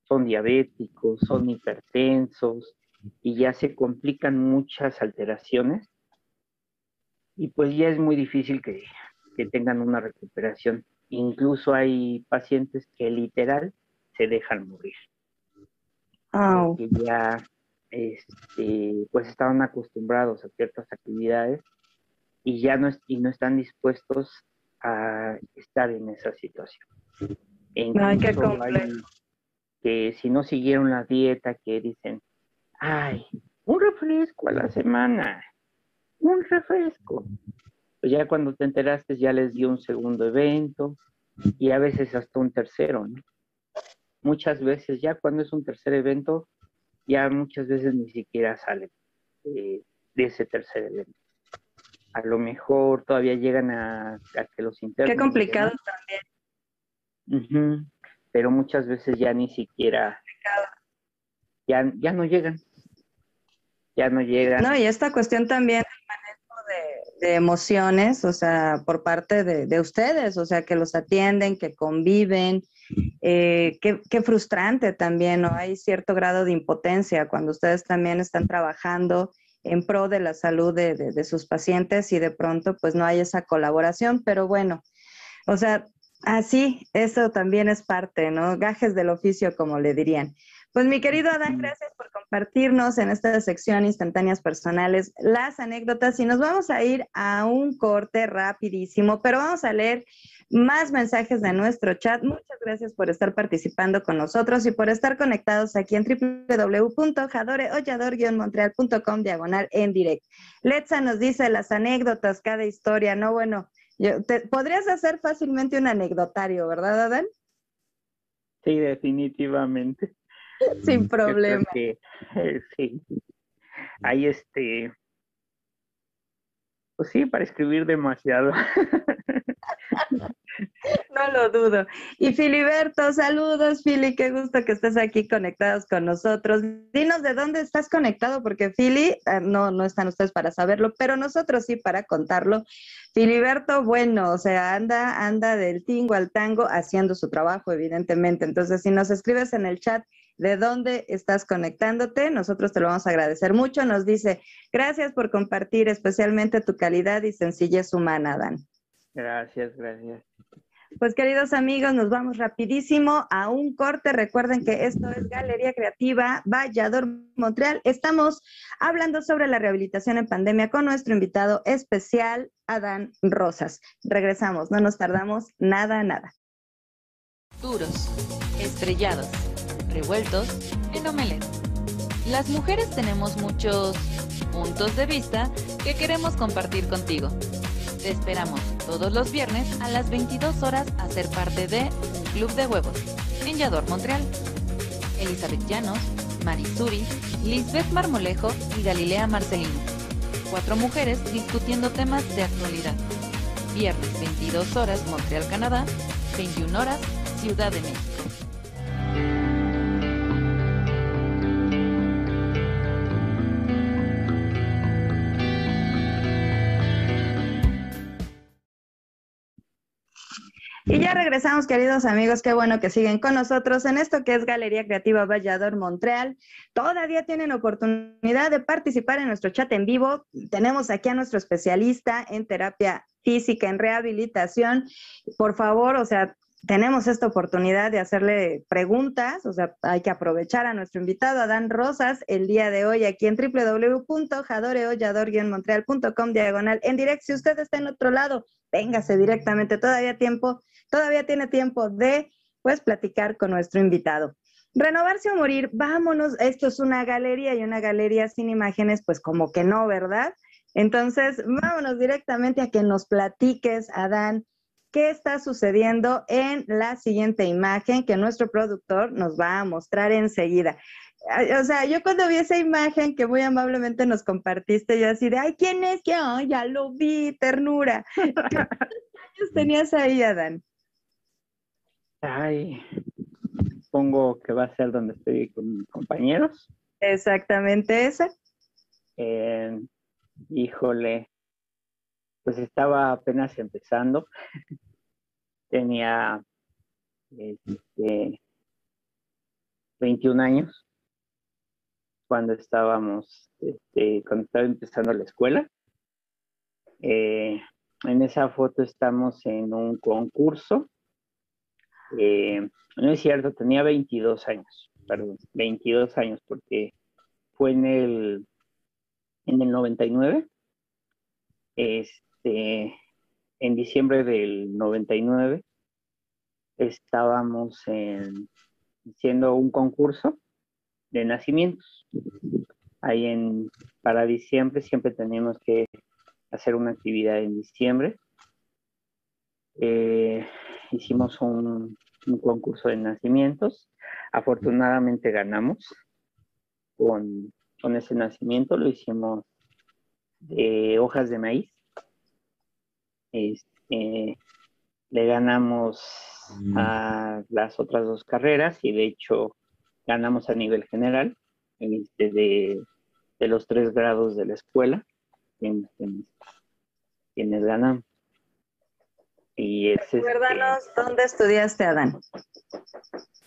son diabéticos, son hipertensos y ya se complican muchas alteraciones y pues ya es muy difícil que, tengan una recuperación. Incluso hay pacientes que literal se dejan morir. Que ya este, pues estaban acostumbrados a ciertas actividades y ya no, y no están dispuestos a estar en esa situación. que si no siguieron la dieta, que dicen, ay, un refresco a la semana, un refresco. Pues ya cuando te enteraste ya les dio un segundo evento y a veces hasta un tercero, ¿no? Muchas veces, ya cuando es un tercer evento, ya muchas veces ni siquiera sale de, ese tercer evento. A lo mejor todavía llegan a, que los internos. Qué complicado también. Pero muchas veces ya ni siquiera. Ya, ya no llegan. Ya no llegan. No, y esta cuestión también de, emociones, o sea, por parte de, ustedes, o sea, que los atienden, que conviven. Eh, qué, frustrante también, ¿no? Hay cierto grado de impotencia cuando ustedes también están trabajando en pro de la salud de, de sus pacientes y de pronto pues no hay esa colaboración, pero bueno, o sea, así, eso también es parte, ¿no? Gajes del oficio, como le dirían. Pues mi querido Adán, gracias por compartirnos en esta sección instantáneas personales las anécdotas y nos vamos a ir a un corte rapidísimo, pero vamos a leer más mensajes de nuestro chat. Muchas gracias por estar participando con nosotros y por estar conectados aquí en www.jadoreollador-montreal.com diagonal en direct. Letza nos dice las anécdotas, cada historia, ¿no? Bueno, yo, te, podrías hacer fácilmente un anecdotario, ¿verdad, Adán? Sí, definitivamente. [LAUGHS] Sin problema. Eh, sí. Hay este. Pues sí, para escribir demasiado. [LAUGHS] [LAUGHS] No lo dudo. Y Filiberto, saludos, Fili, qué gusto que estés aquí conectados con nosotros. Dinos de dónde estás conectado, porque Fili, eh, no, no están ustedes para saberlo, pero nosotros sí para contarlo. Filiberto, bueno, o sea, anda, anda del tingo al tango haciendo su trabajo, evidentemente. Entonces, si nos escribes en el chat de dónde estás conectándote. Nosotros te lo vamos a agradecer mucho. Nos dice, gracias por compartir especialmente tu calidad y sencillez humana, Dan. Gracias, gracias. Pues queridos amigos, nos vamos rapidísimo a un corte. Recuerden que esto es Galería Creativa Vallador Montreal. Estamos hablando sobre la rehabilitación en pandemia con nuestro invitado especial, Adán Rosas. Regresamos, no nos tardamos nada, nada. Duros, estrellados revueltos en omelette. Las mujeres tenemos muchos puntos de vista que queremos compartir contigo. Te esperamos todos los viernes a las 22 horas a ser parte de un club de huevos en Montreal. Elizabeth Llanos, Marisuri, Lisbeth Marmolejo y Galilea Marcelino. Cuatro mujeres discutiendo temas de actualidad. Viernes 22 horas Montreal, Canadá, 21 horas Ciudad de México. Y ya regresamos, queridos amigos. Qué bueno que siguen con nosotros en esto que es Galería Creativa Vallador Montreal. Todavía tienen oportunidad de participar en nuestro chat en vivo. Tenemos aquí a nuestro especialista en terapia física, en rehabilitación. Por favor, o sea, tenemos esta oportunidad de hacerle preguntas, o sea, hay que aprovechar a nuestro invitado, Adán Rosas, el día de hoy aquí en www.jadoreollador-montreal.com diagonal en directo. Si usted está en otro lado, véngase directamente, todavía tiempo todavía tiene tiempo de, pues, platicar con nuestro invitado. Renovarse o morir, vámonos, esto es una galería y una galería sin imágenes, pues como que no, ¿verdad? Entonces, vámonos directamente a que nos platiques, Adán, qué está sucediendo en la siguiente imagen que nuestro productor nos va a mostrar enseguida. O sea, yo cuando vi esa imagen que muy amablemente nos compartiste, yo así de, ay, ¿quién es? que ya lo vi, ternura. ¿Qué [LAUGHS] años tenías ahí, Adán? Ay, supongo que va a ser donde estoy con mis compañeros. Exactamente esa. Eh, híjole, pues estaba apenas empezando. [LAUGHS] Tenía este, 21 años cuando estábamos, este, cuando estaba empezando la escuela. Eh, en esa foto estamos en un concurso eh, no es cierto, tenía 22 años, perdón, 22 años, porque fue en el, en el 99, este, en diciembre del 99, estábamos en, haciendo un concurso de nacimientos. Ahí en, para diciembre siempre tenemos que hacer una actividad en diciembre. Eh, hicimos un, concurso de nacimientos. Afortunadamente ganamos con, ese nacimiento, lo hicimos de hojas de maíz. Este, le ganamos mm. a las otras dos carreras y de hecho ganamos a nivel general este, de, los tres grados de la escuela quienes, ganan. Y es, este, Recuérdanos dónde estudiaste, Adán.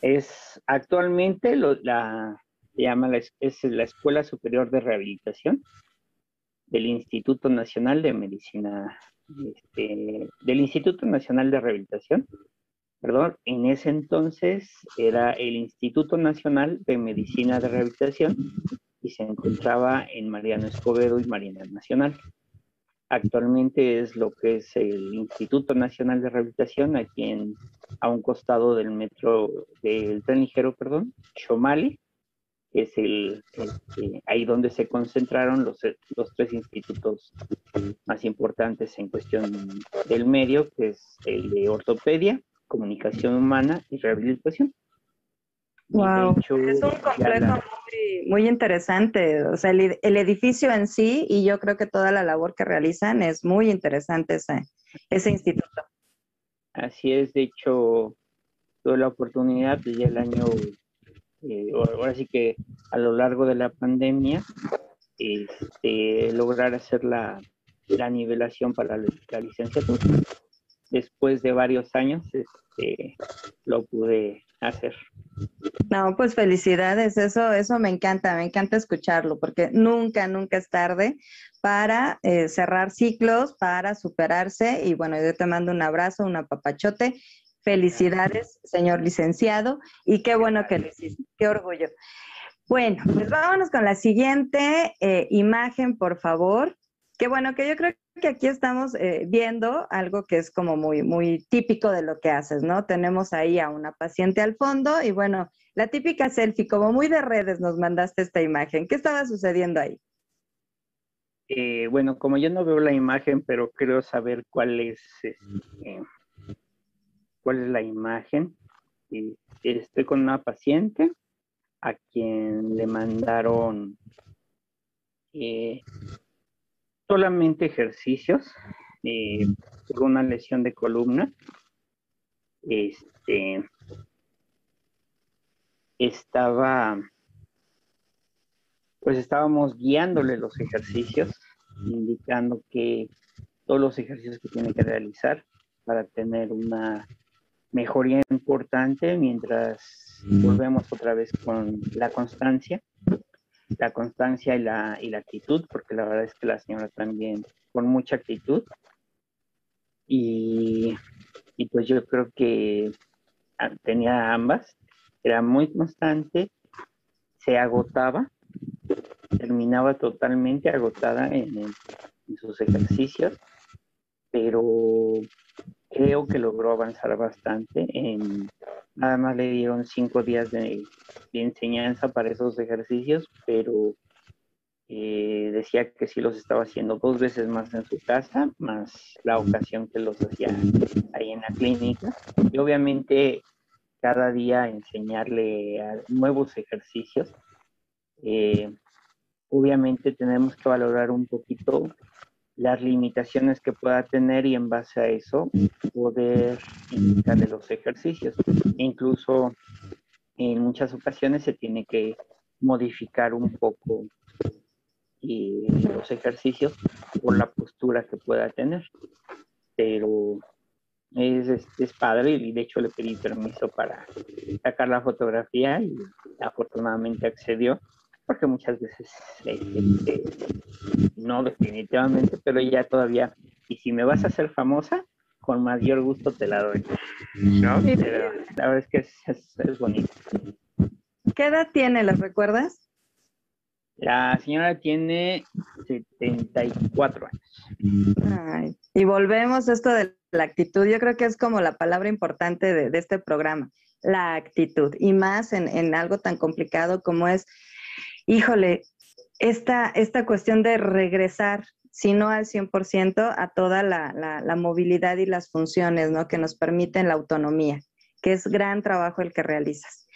Es actualmente la, se llama la, es la Escuela Superior de Rehabilitación del Instituto Nacional de Medicina, este, del Instituto Nacional de Rehabilitación, perdón, en ese entonces era el Instituto Nacional de Medicina de Rehabilitación y se encontraba en Mariano Escobedo y Marina Nacional. Actualmente es lo que es el Instituto Nacional de Rehabilitación, aquí en, a un costado del metro, del tren ligero, perdón, Chomali, que es el, este, ahí donde se concentraron los, los tres institutos más importantes en cuestión del medio, que es el de ortopedia, comunicación humana y rehabilitación. Wow, es un complejo muy, interesante. O sea, el, edificio en sí y yo creo que toda la labor que realizan es muy interesante ese, ese instituto. Así es, de hecho, tuve la oportunidad desde el año, eh, ahora sí que a lo largo de la pandemia, este, lograr hacer la, la nivelación para la, la licenciatura. Después de varios años, este, lo pude hacer. No, pues felicidades, eso, eso me encanta, me encanta escucharlo, porque nunca, nunca es tarde para eh, cerrar ciclos, para superarse. Y bueno, yo te mando un abrazo, un apapachote. Felicidades, señor licenciado, y qué bueno que lo hiciste, qué orgullo. Bueno, pues vámonos con la siguiente eh, imagen, por favor. Qué bueno que yo creo que aquí estamos eh, viendo algo que es como muy, muy típico de lo que haces, ¿no? Tenemos ahí a una paciente al fondo y bueno, la típica selfie, como muy de redes nos mandaste esta imagen. ¿Qué estaba sucediendo ahí? Eh, bueno, como yo no veo la imagen, pero creo saber cuál es, este, cuál es la imagen. estoy con una paciente a quien le mandaron eh, solamente ejercicios eh, por una lesión de columna. Este, estaba, pues estábamos guiándole los ejercicios, indicando que todos los ejercicios que tiene que realizar para tener una mejoría importante mientras volvemos otra vez con la constancia la constancia y la, y la actitud, porque la verdad es que la señora también con mucha actitud. Y, y pues yo creo que tenía ambas, era muy constante, se agotaba, terminaba totalmente agotada en, en sus ejercicios, pero creo que logró avanzar bastante. En, nada más le dieron cinco días de, enseñanza para esos ejercicios, pero eh, decía que sí los estaba haciendo dos veces más en su casa, más la ocasión que los hacía ahí en la clínica. Y obviamente cada día enseñarle nuevos ejercicios. Eh, obviamente tenemos que valorar un poquito las limitaciones que pueda tener y en base a eso poder indicarle los ejercicios. Incluso en muchas ocasiones se tiene que modificar un poco y los ejercicios por la postura que pueda tener. Pero es, es, padre y de hecho le pedí permiso para sacar la fotografía y afortunadamente accedió porque muchas veces este, no definitivamente, pero ya todavía, y si me vas a hacer famosa, con mayor gusto te la doy. ¿no? Pero la verdad es que es, bonito. ¿Qué edad tiene, ¿las recuerdas? La señora tiene 74 años. y volvemos a esto de la actitud. Yo creo que es como la palabra importante de, este programa, la actitud. Y más en, en, algo tan complicado como es híjole, esta, esta cuestión de regresar si no al 100%, a toda la, la, movilidad y las funciones ¿no? que nos permiten la autonomía, que es gran trabajo el que realizas.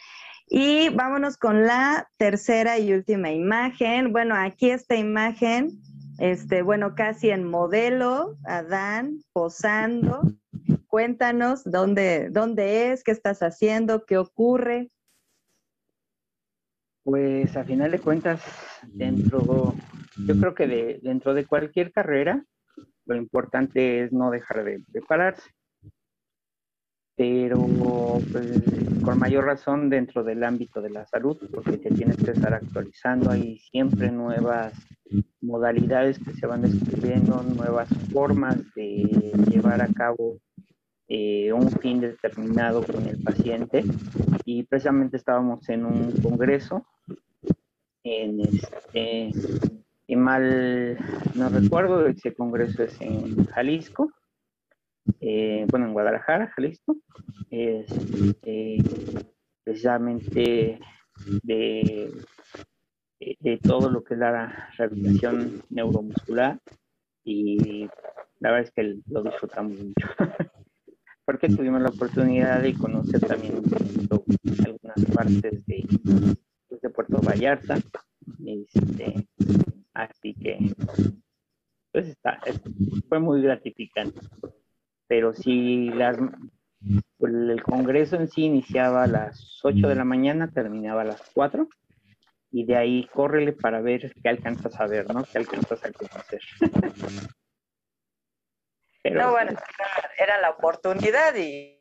Y vámonos con la tercera y última imagen. Bueno, aquí esta imagen, este, bueno, casi en modelo, Adán posando. Cuéntanos dónde, dónde es, qué estás haciendo, qué ocurre. Pues a final de cuentas, dentro, yo creo que de, dentro de cualquier carrera, lo importante es no dejar de prepararse. Pero pues, con mayor razón dentro del ámbito de la salud, porque te tienes que estar actualizando, hay siempre nuevas modalidades que se van descubriendo, nuevas formas de llevar a cabo eh, un fin determinado con el paciente y precisamente estábamos en un congreso en este y mal no recuerdo ese congreso es en Jalisco eh, bueno en Guadalajara Jalisco es este, precisamente de, de todo lo que es la rehabilitación neuromuscular y la verdad es que lo disfrutamos mucho. [LAUGHS] Porque tuvimos la oportunidad de conocer también algunas partes de, de Puerto Vallarta. Este, así que, pues está, fue muy gratificante. Pero si las, pues, el congreso en sí iniciaba a las 8 de la mañana, terminaba a las 4 y de ahí córrele para ver qué alcanzas a ver, ¿no? ¿Qué alcanzas a conocer? [LAUGHS] no, bueno, era, la oportunidad y,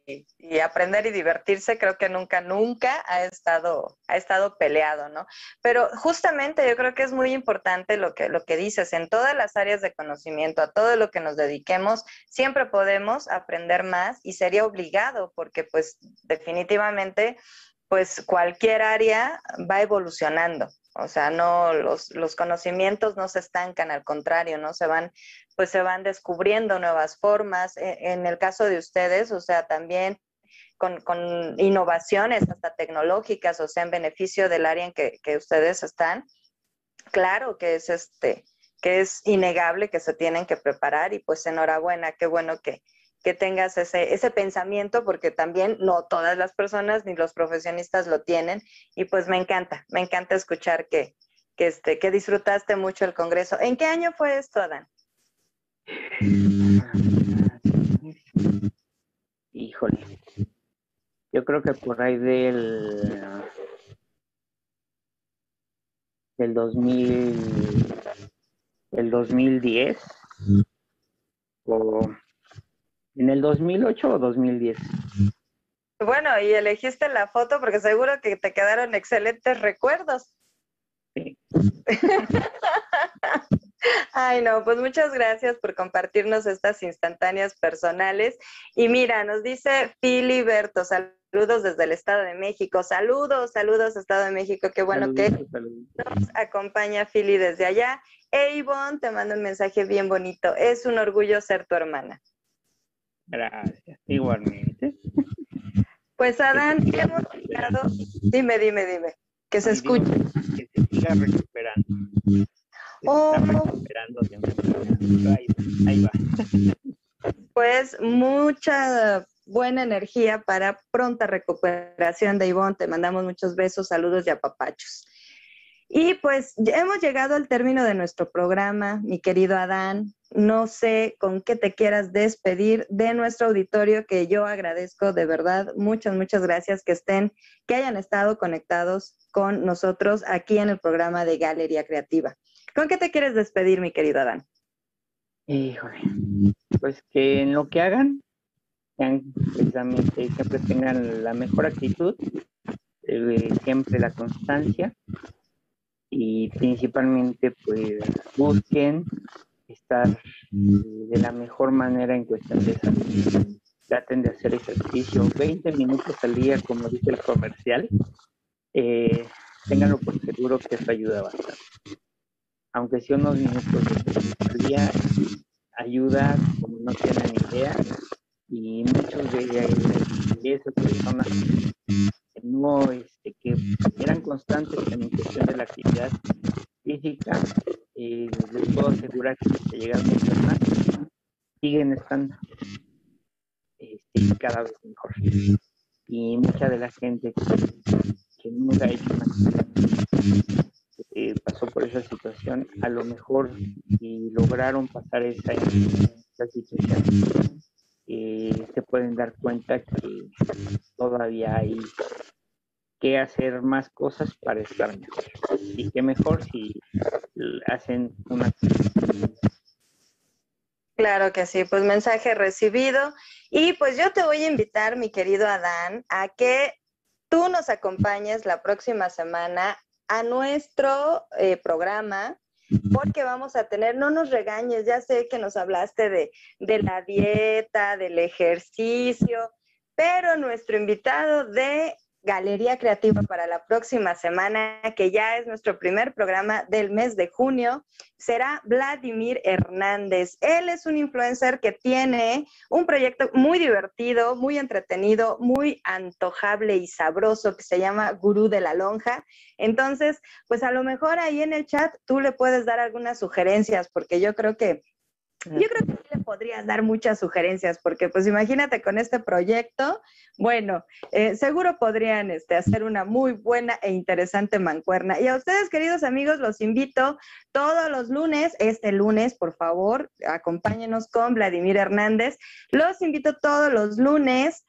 aprender y divertirse creo que nunca, nunca ha estado, ha estado peleado, ¿no? Pero justamente yo creo que es muy importante lo que, lo que dices, en todas las áreas de conocimiento, a todo lo que nos dediquemos, siempre podemos aprender más y sería obligado porque pues definitivamente pues cualquier área va evolucionando. O sea, no, los, los, conocimientos no se estancan, al contrario, ¿no? Se van, pues se van descubriendo nuevas formas. E, en, el caso de ustedes, o sea, también con, con, innovaciones hasta tecnológicas, o sea, en beneficio del área en que, que ustedes están. Claro que es este, que es innegable que se tienen que preparar y pues enhorabuena, qué bueno que, que tengas ese, ese pensamiento, porque también no todas las personas ni los profesionistas lo tienen. Y pues me encanta, me encanta escuchar que, que, este, que disfrutaste mucho el Congreso. ¿En qué año fue esto, Adán? Híjole. Yo creo que por ahí del del 2000 el 2010 o ¿En el 2008 o 2010? Bueno, y elegiste la foto porque seguro que te quedaron excelentes recuerdos. Sí. [LAUGHS] Ay, no, pues muchas gracias por compartirnos estas instantáneas personales. Y mira, nos dice Filiberto, saludos desde el Estado de México. Saludos, saludos, Estado de México. Qué bueno que nos acompaña Fili desde allá. E Ivonne, te mando un mensaje bien bonito. Es un orgullo ser tu hermana. Gracias, igualmente. Pues Adán, hemos llegado. Dime, dime, dime. Que se escuche. Que se siga recuperando. oh. recuperando ahí, ahí va. Pues mucha buena energía para pronta recuperación de Ivonne. Te mandamos muchos besos, saludos y apapachos. Y pues hemos llegado al término de nuestro programa, mi querido Adán. No sé con qué te quieras despedir de nuestro auditorio, que yo agradezco de verdad. Muchas, muchas gracias que estén, que hayan estado conectados con nosotros aquí en el programa de Galería Creativa. ¿Con qué te quieres despedir, mi querido Adán? Híjole, pues que en lo que hagan, sean precisamente, siempre tengan la mejor actitud, eh, siempre la constancia y principalmente pues busquen estar eh, de la mejor manera en cuestión de salud. Traten de hacer ejercicio 20 minutos al día, como dice el comercial. Eh, ténganlo por seguro que eso ayuda bastante. Aunque sea unos minutos al día, ayuda como no tienen idea. Y muchos de, esas personas no, este, que eran constantes en cuestión de la actividad física, eh, les puedo asegurar que se llegaron a enfermar, siguen estando este, cada vez mejor. Y mucha de la gente que, nunca hecho una eh, pasó por esa situación, a lo mejor y lograron pasar esa situación, eh, se pueden dar cuenta que todavía hay que hacer más cosas para estar mejor. Y qué mejor si hacen una... Claro que sí, pues mensaje recibido. Y pues yo te voy a invitar, mi querido Adán, a que tú nos acompañes la próxima semana a nuestro eh, programa porque vamos a tener, no nos regañes, ya sé que nos hablaste de, de la dieta, del ejercicio, pero nuestro invitado de Galería Creativa para la próxima semana, que ya es nuestro primer programa del mes de junio, será Vladimir Hernández. Él es un influencer que tiene un proyecto muy divertido, muy entretenido, muy antojable y sabroso que se llama Gurú de la Lonja. Entonces, pues a lo mejor ahí en el chat tú le puedes dar algunas sugerencias, porque yo creo que yo creo que podrías dar muchas sugerencias, porque pues imagínate con este proyecto, bueno, eh, seguro podrían este, hacer una muy buena e interesante mancuerna. Y a ustedes, queridos amigos, los invito todos los lunes, este lunes, por favor, acompáñenos con Vladimir Hernández. Los invito todos los lunes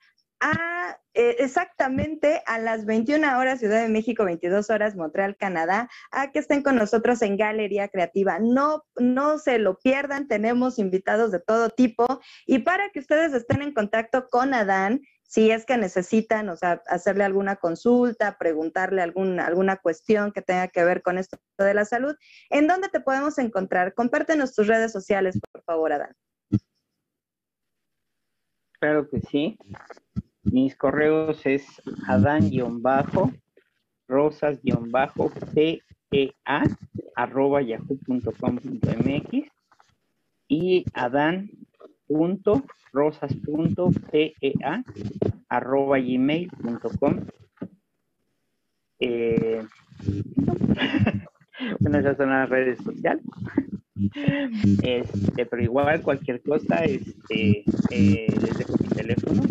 a eh, exactamente a las 21 horas Ciudad de México, 22 horas Montreal, Canadá, a que estén con nosotros en Galería Creativa. No, no se lo pierdan, tenemos invitados de todo tipo y para que ustedes estén en contacto con Adán, si es que necesitan, hacerle alguna consulta, preguntarle alguna, alguna cuestión que tenga que ver con esto de la salud, ¿en dónde te podemos encontrar? Compártenos tus redes sociales, por favor, Adán. Claro que sí. Mis correos es adán-rosas-pea arroba yahoo.com.mx y adán.rosas.pea arroba gmail.com eh, [LAUGHS] bueno, esas son las redes sociales. Este, pero igual cualquier cosa, este, eh, les dejo mi teléfono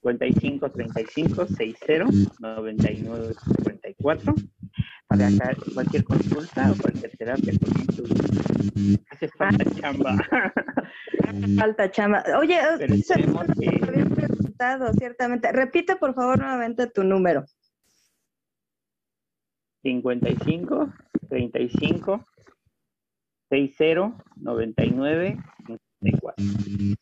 55 35 60 99 54 para acá cualquier consulta o cualquier terapia hace falta chamba. Hace falta chamba. Oye Pero se, había preguntado ciertamente. Repite por favor nuevamente tu número. 55 35 60 99 54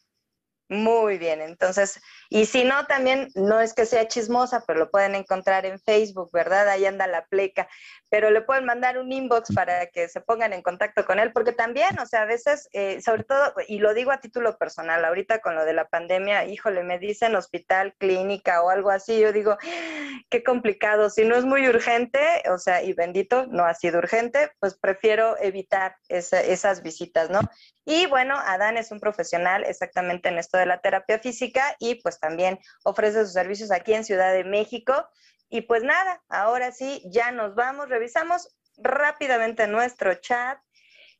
muy bien, entonces, y si no, también no es que sea chismosa, pero lo pueden encontrar en Facebook, ¿verdad? Ahí anda la pleca, pero le pueden mandar un inbox para que se pongan en contacto con él, porque también, o sea, a veces, eh, sobre todo, y lo digo a título personal, ahorita con lo de la pandemia, híjole, me dicen hospital, clínica o algo así, yo digo, qué complicado, si no es muy urgente, o sea, y bendito, no ha sido urgente, pues prefiero evitar esas visitas, ¿no? Y bueno, Adán es un profesional exactamente en esto de la terapia física y pues también ofrece sus servicios aquí en Ciudad de México. Y pues nada, ahora sí, ya nos vamos, revisamos rápidamente nuestro chat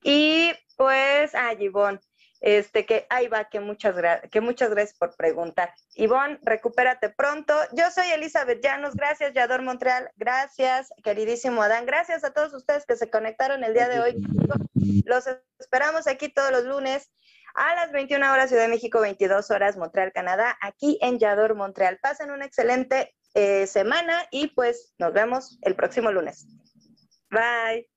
y pues, ah, Ivonne, este, que ahí va, que muchas, que muchas gracias por preguntar. Ivonne, recupérate pronto. Yo soy Elizabeth Llanos, gracias, Yador Montreal, gracias, queridísimo Adán, gracias a todos ustedes que se conectaron el día de hoy. Los esperamos aquí todos los lunes a las 21 horas Ciudad de México, 22 horas Montreal, Canadá, aquí en Yador, Montreal. Pasen una excelente eh, semana y pues nos vemos el próximo lunes. Bye.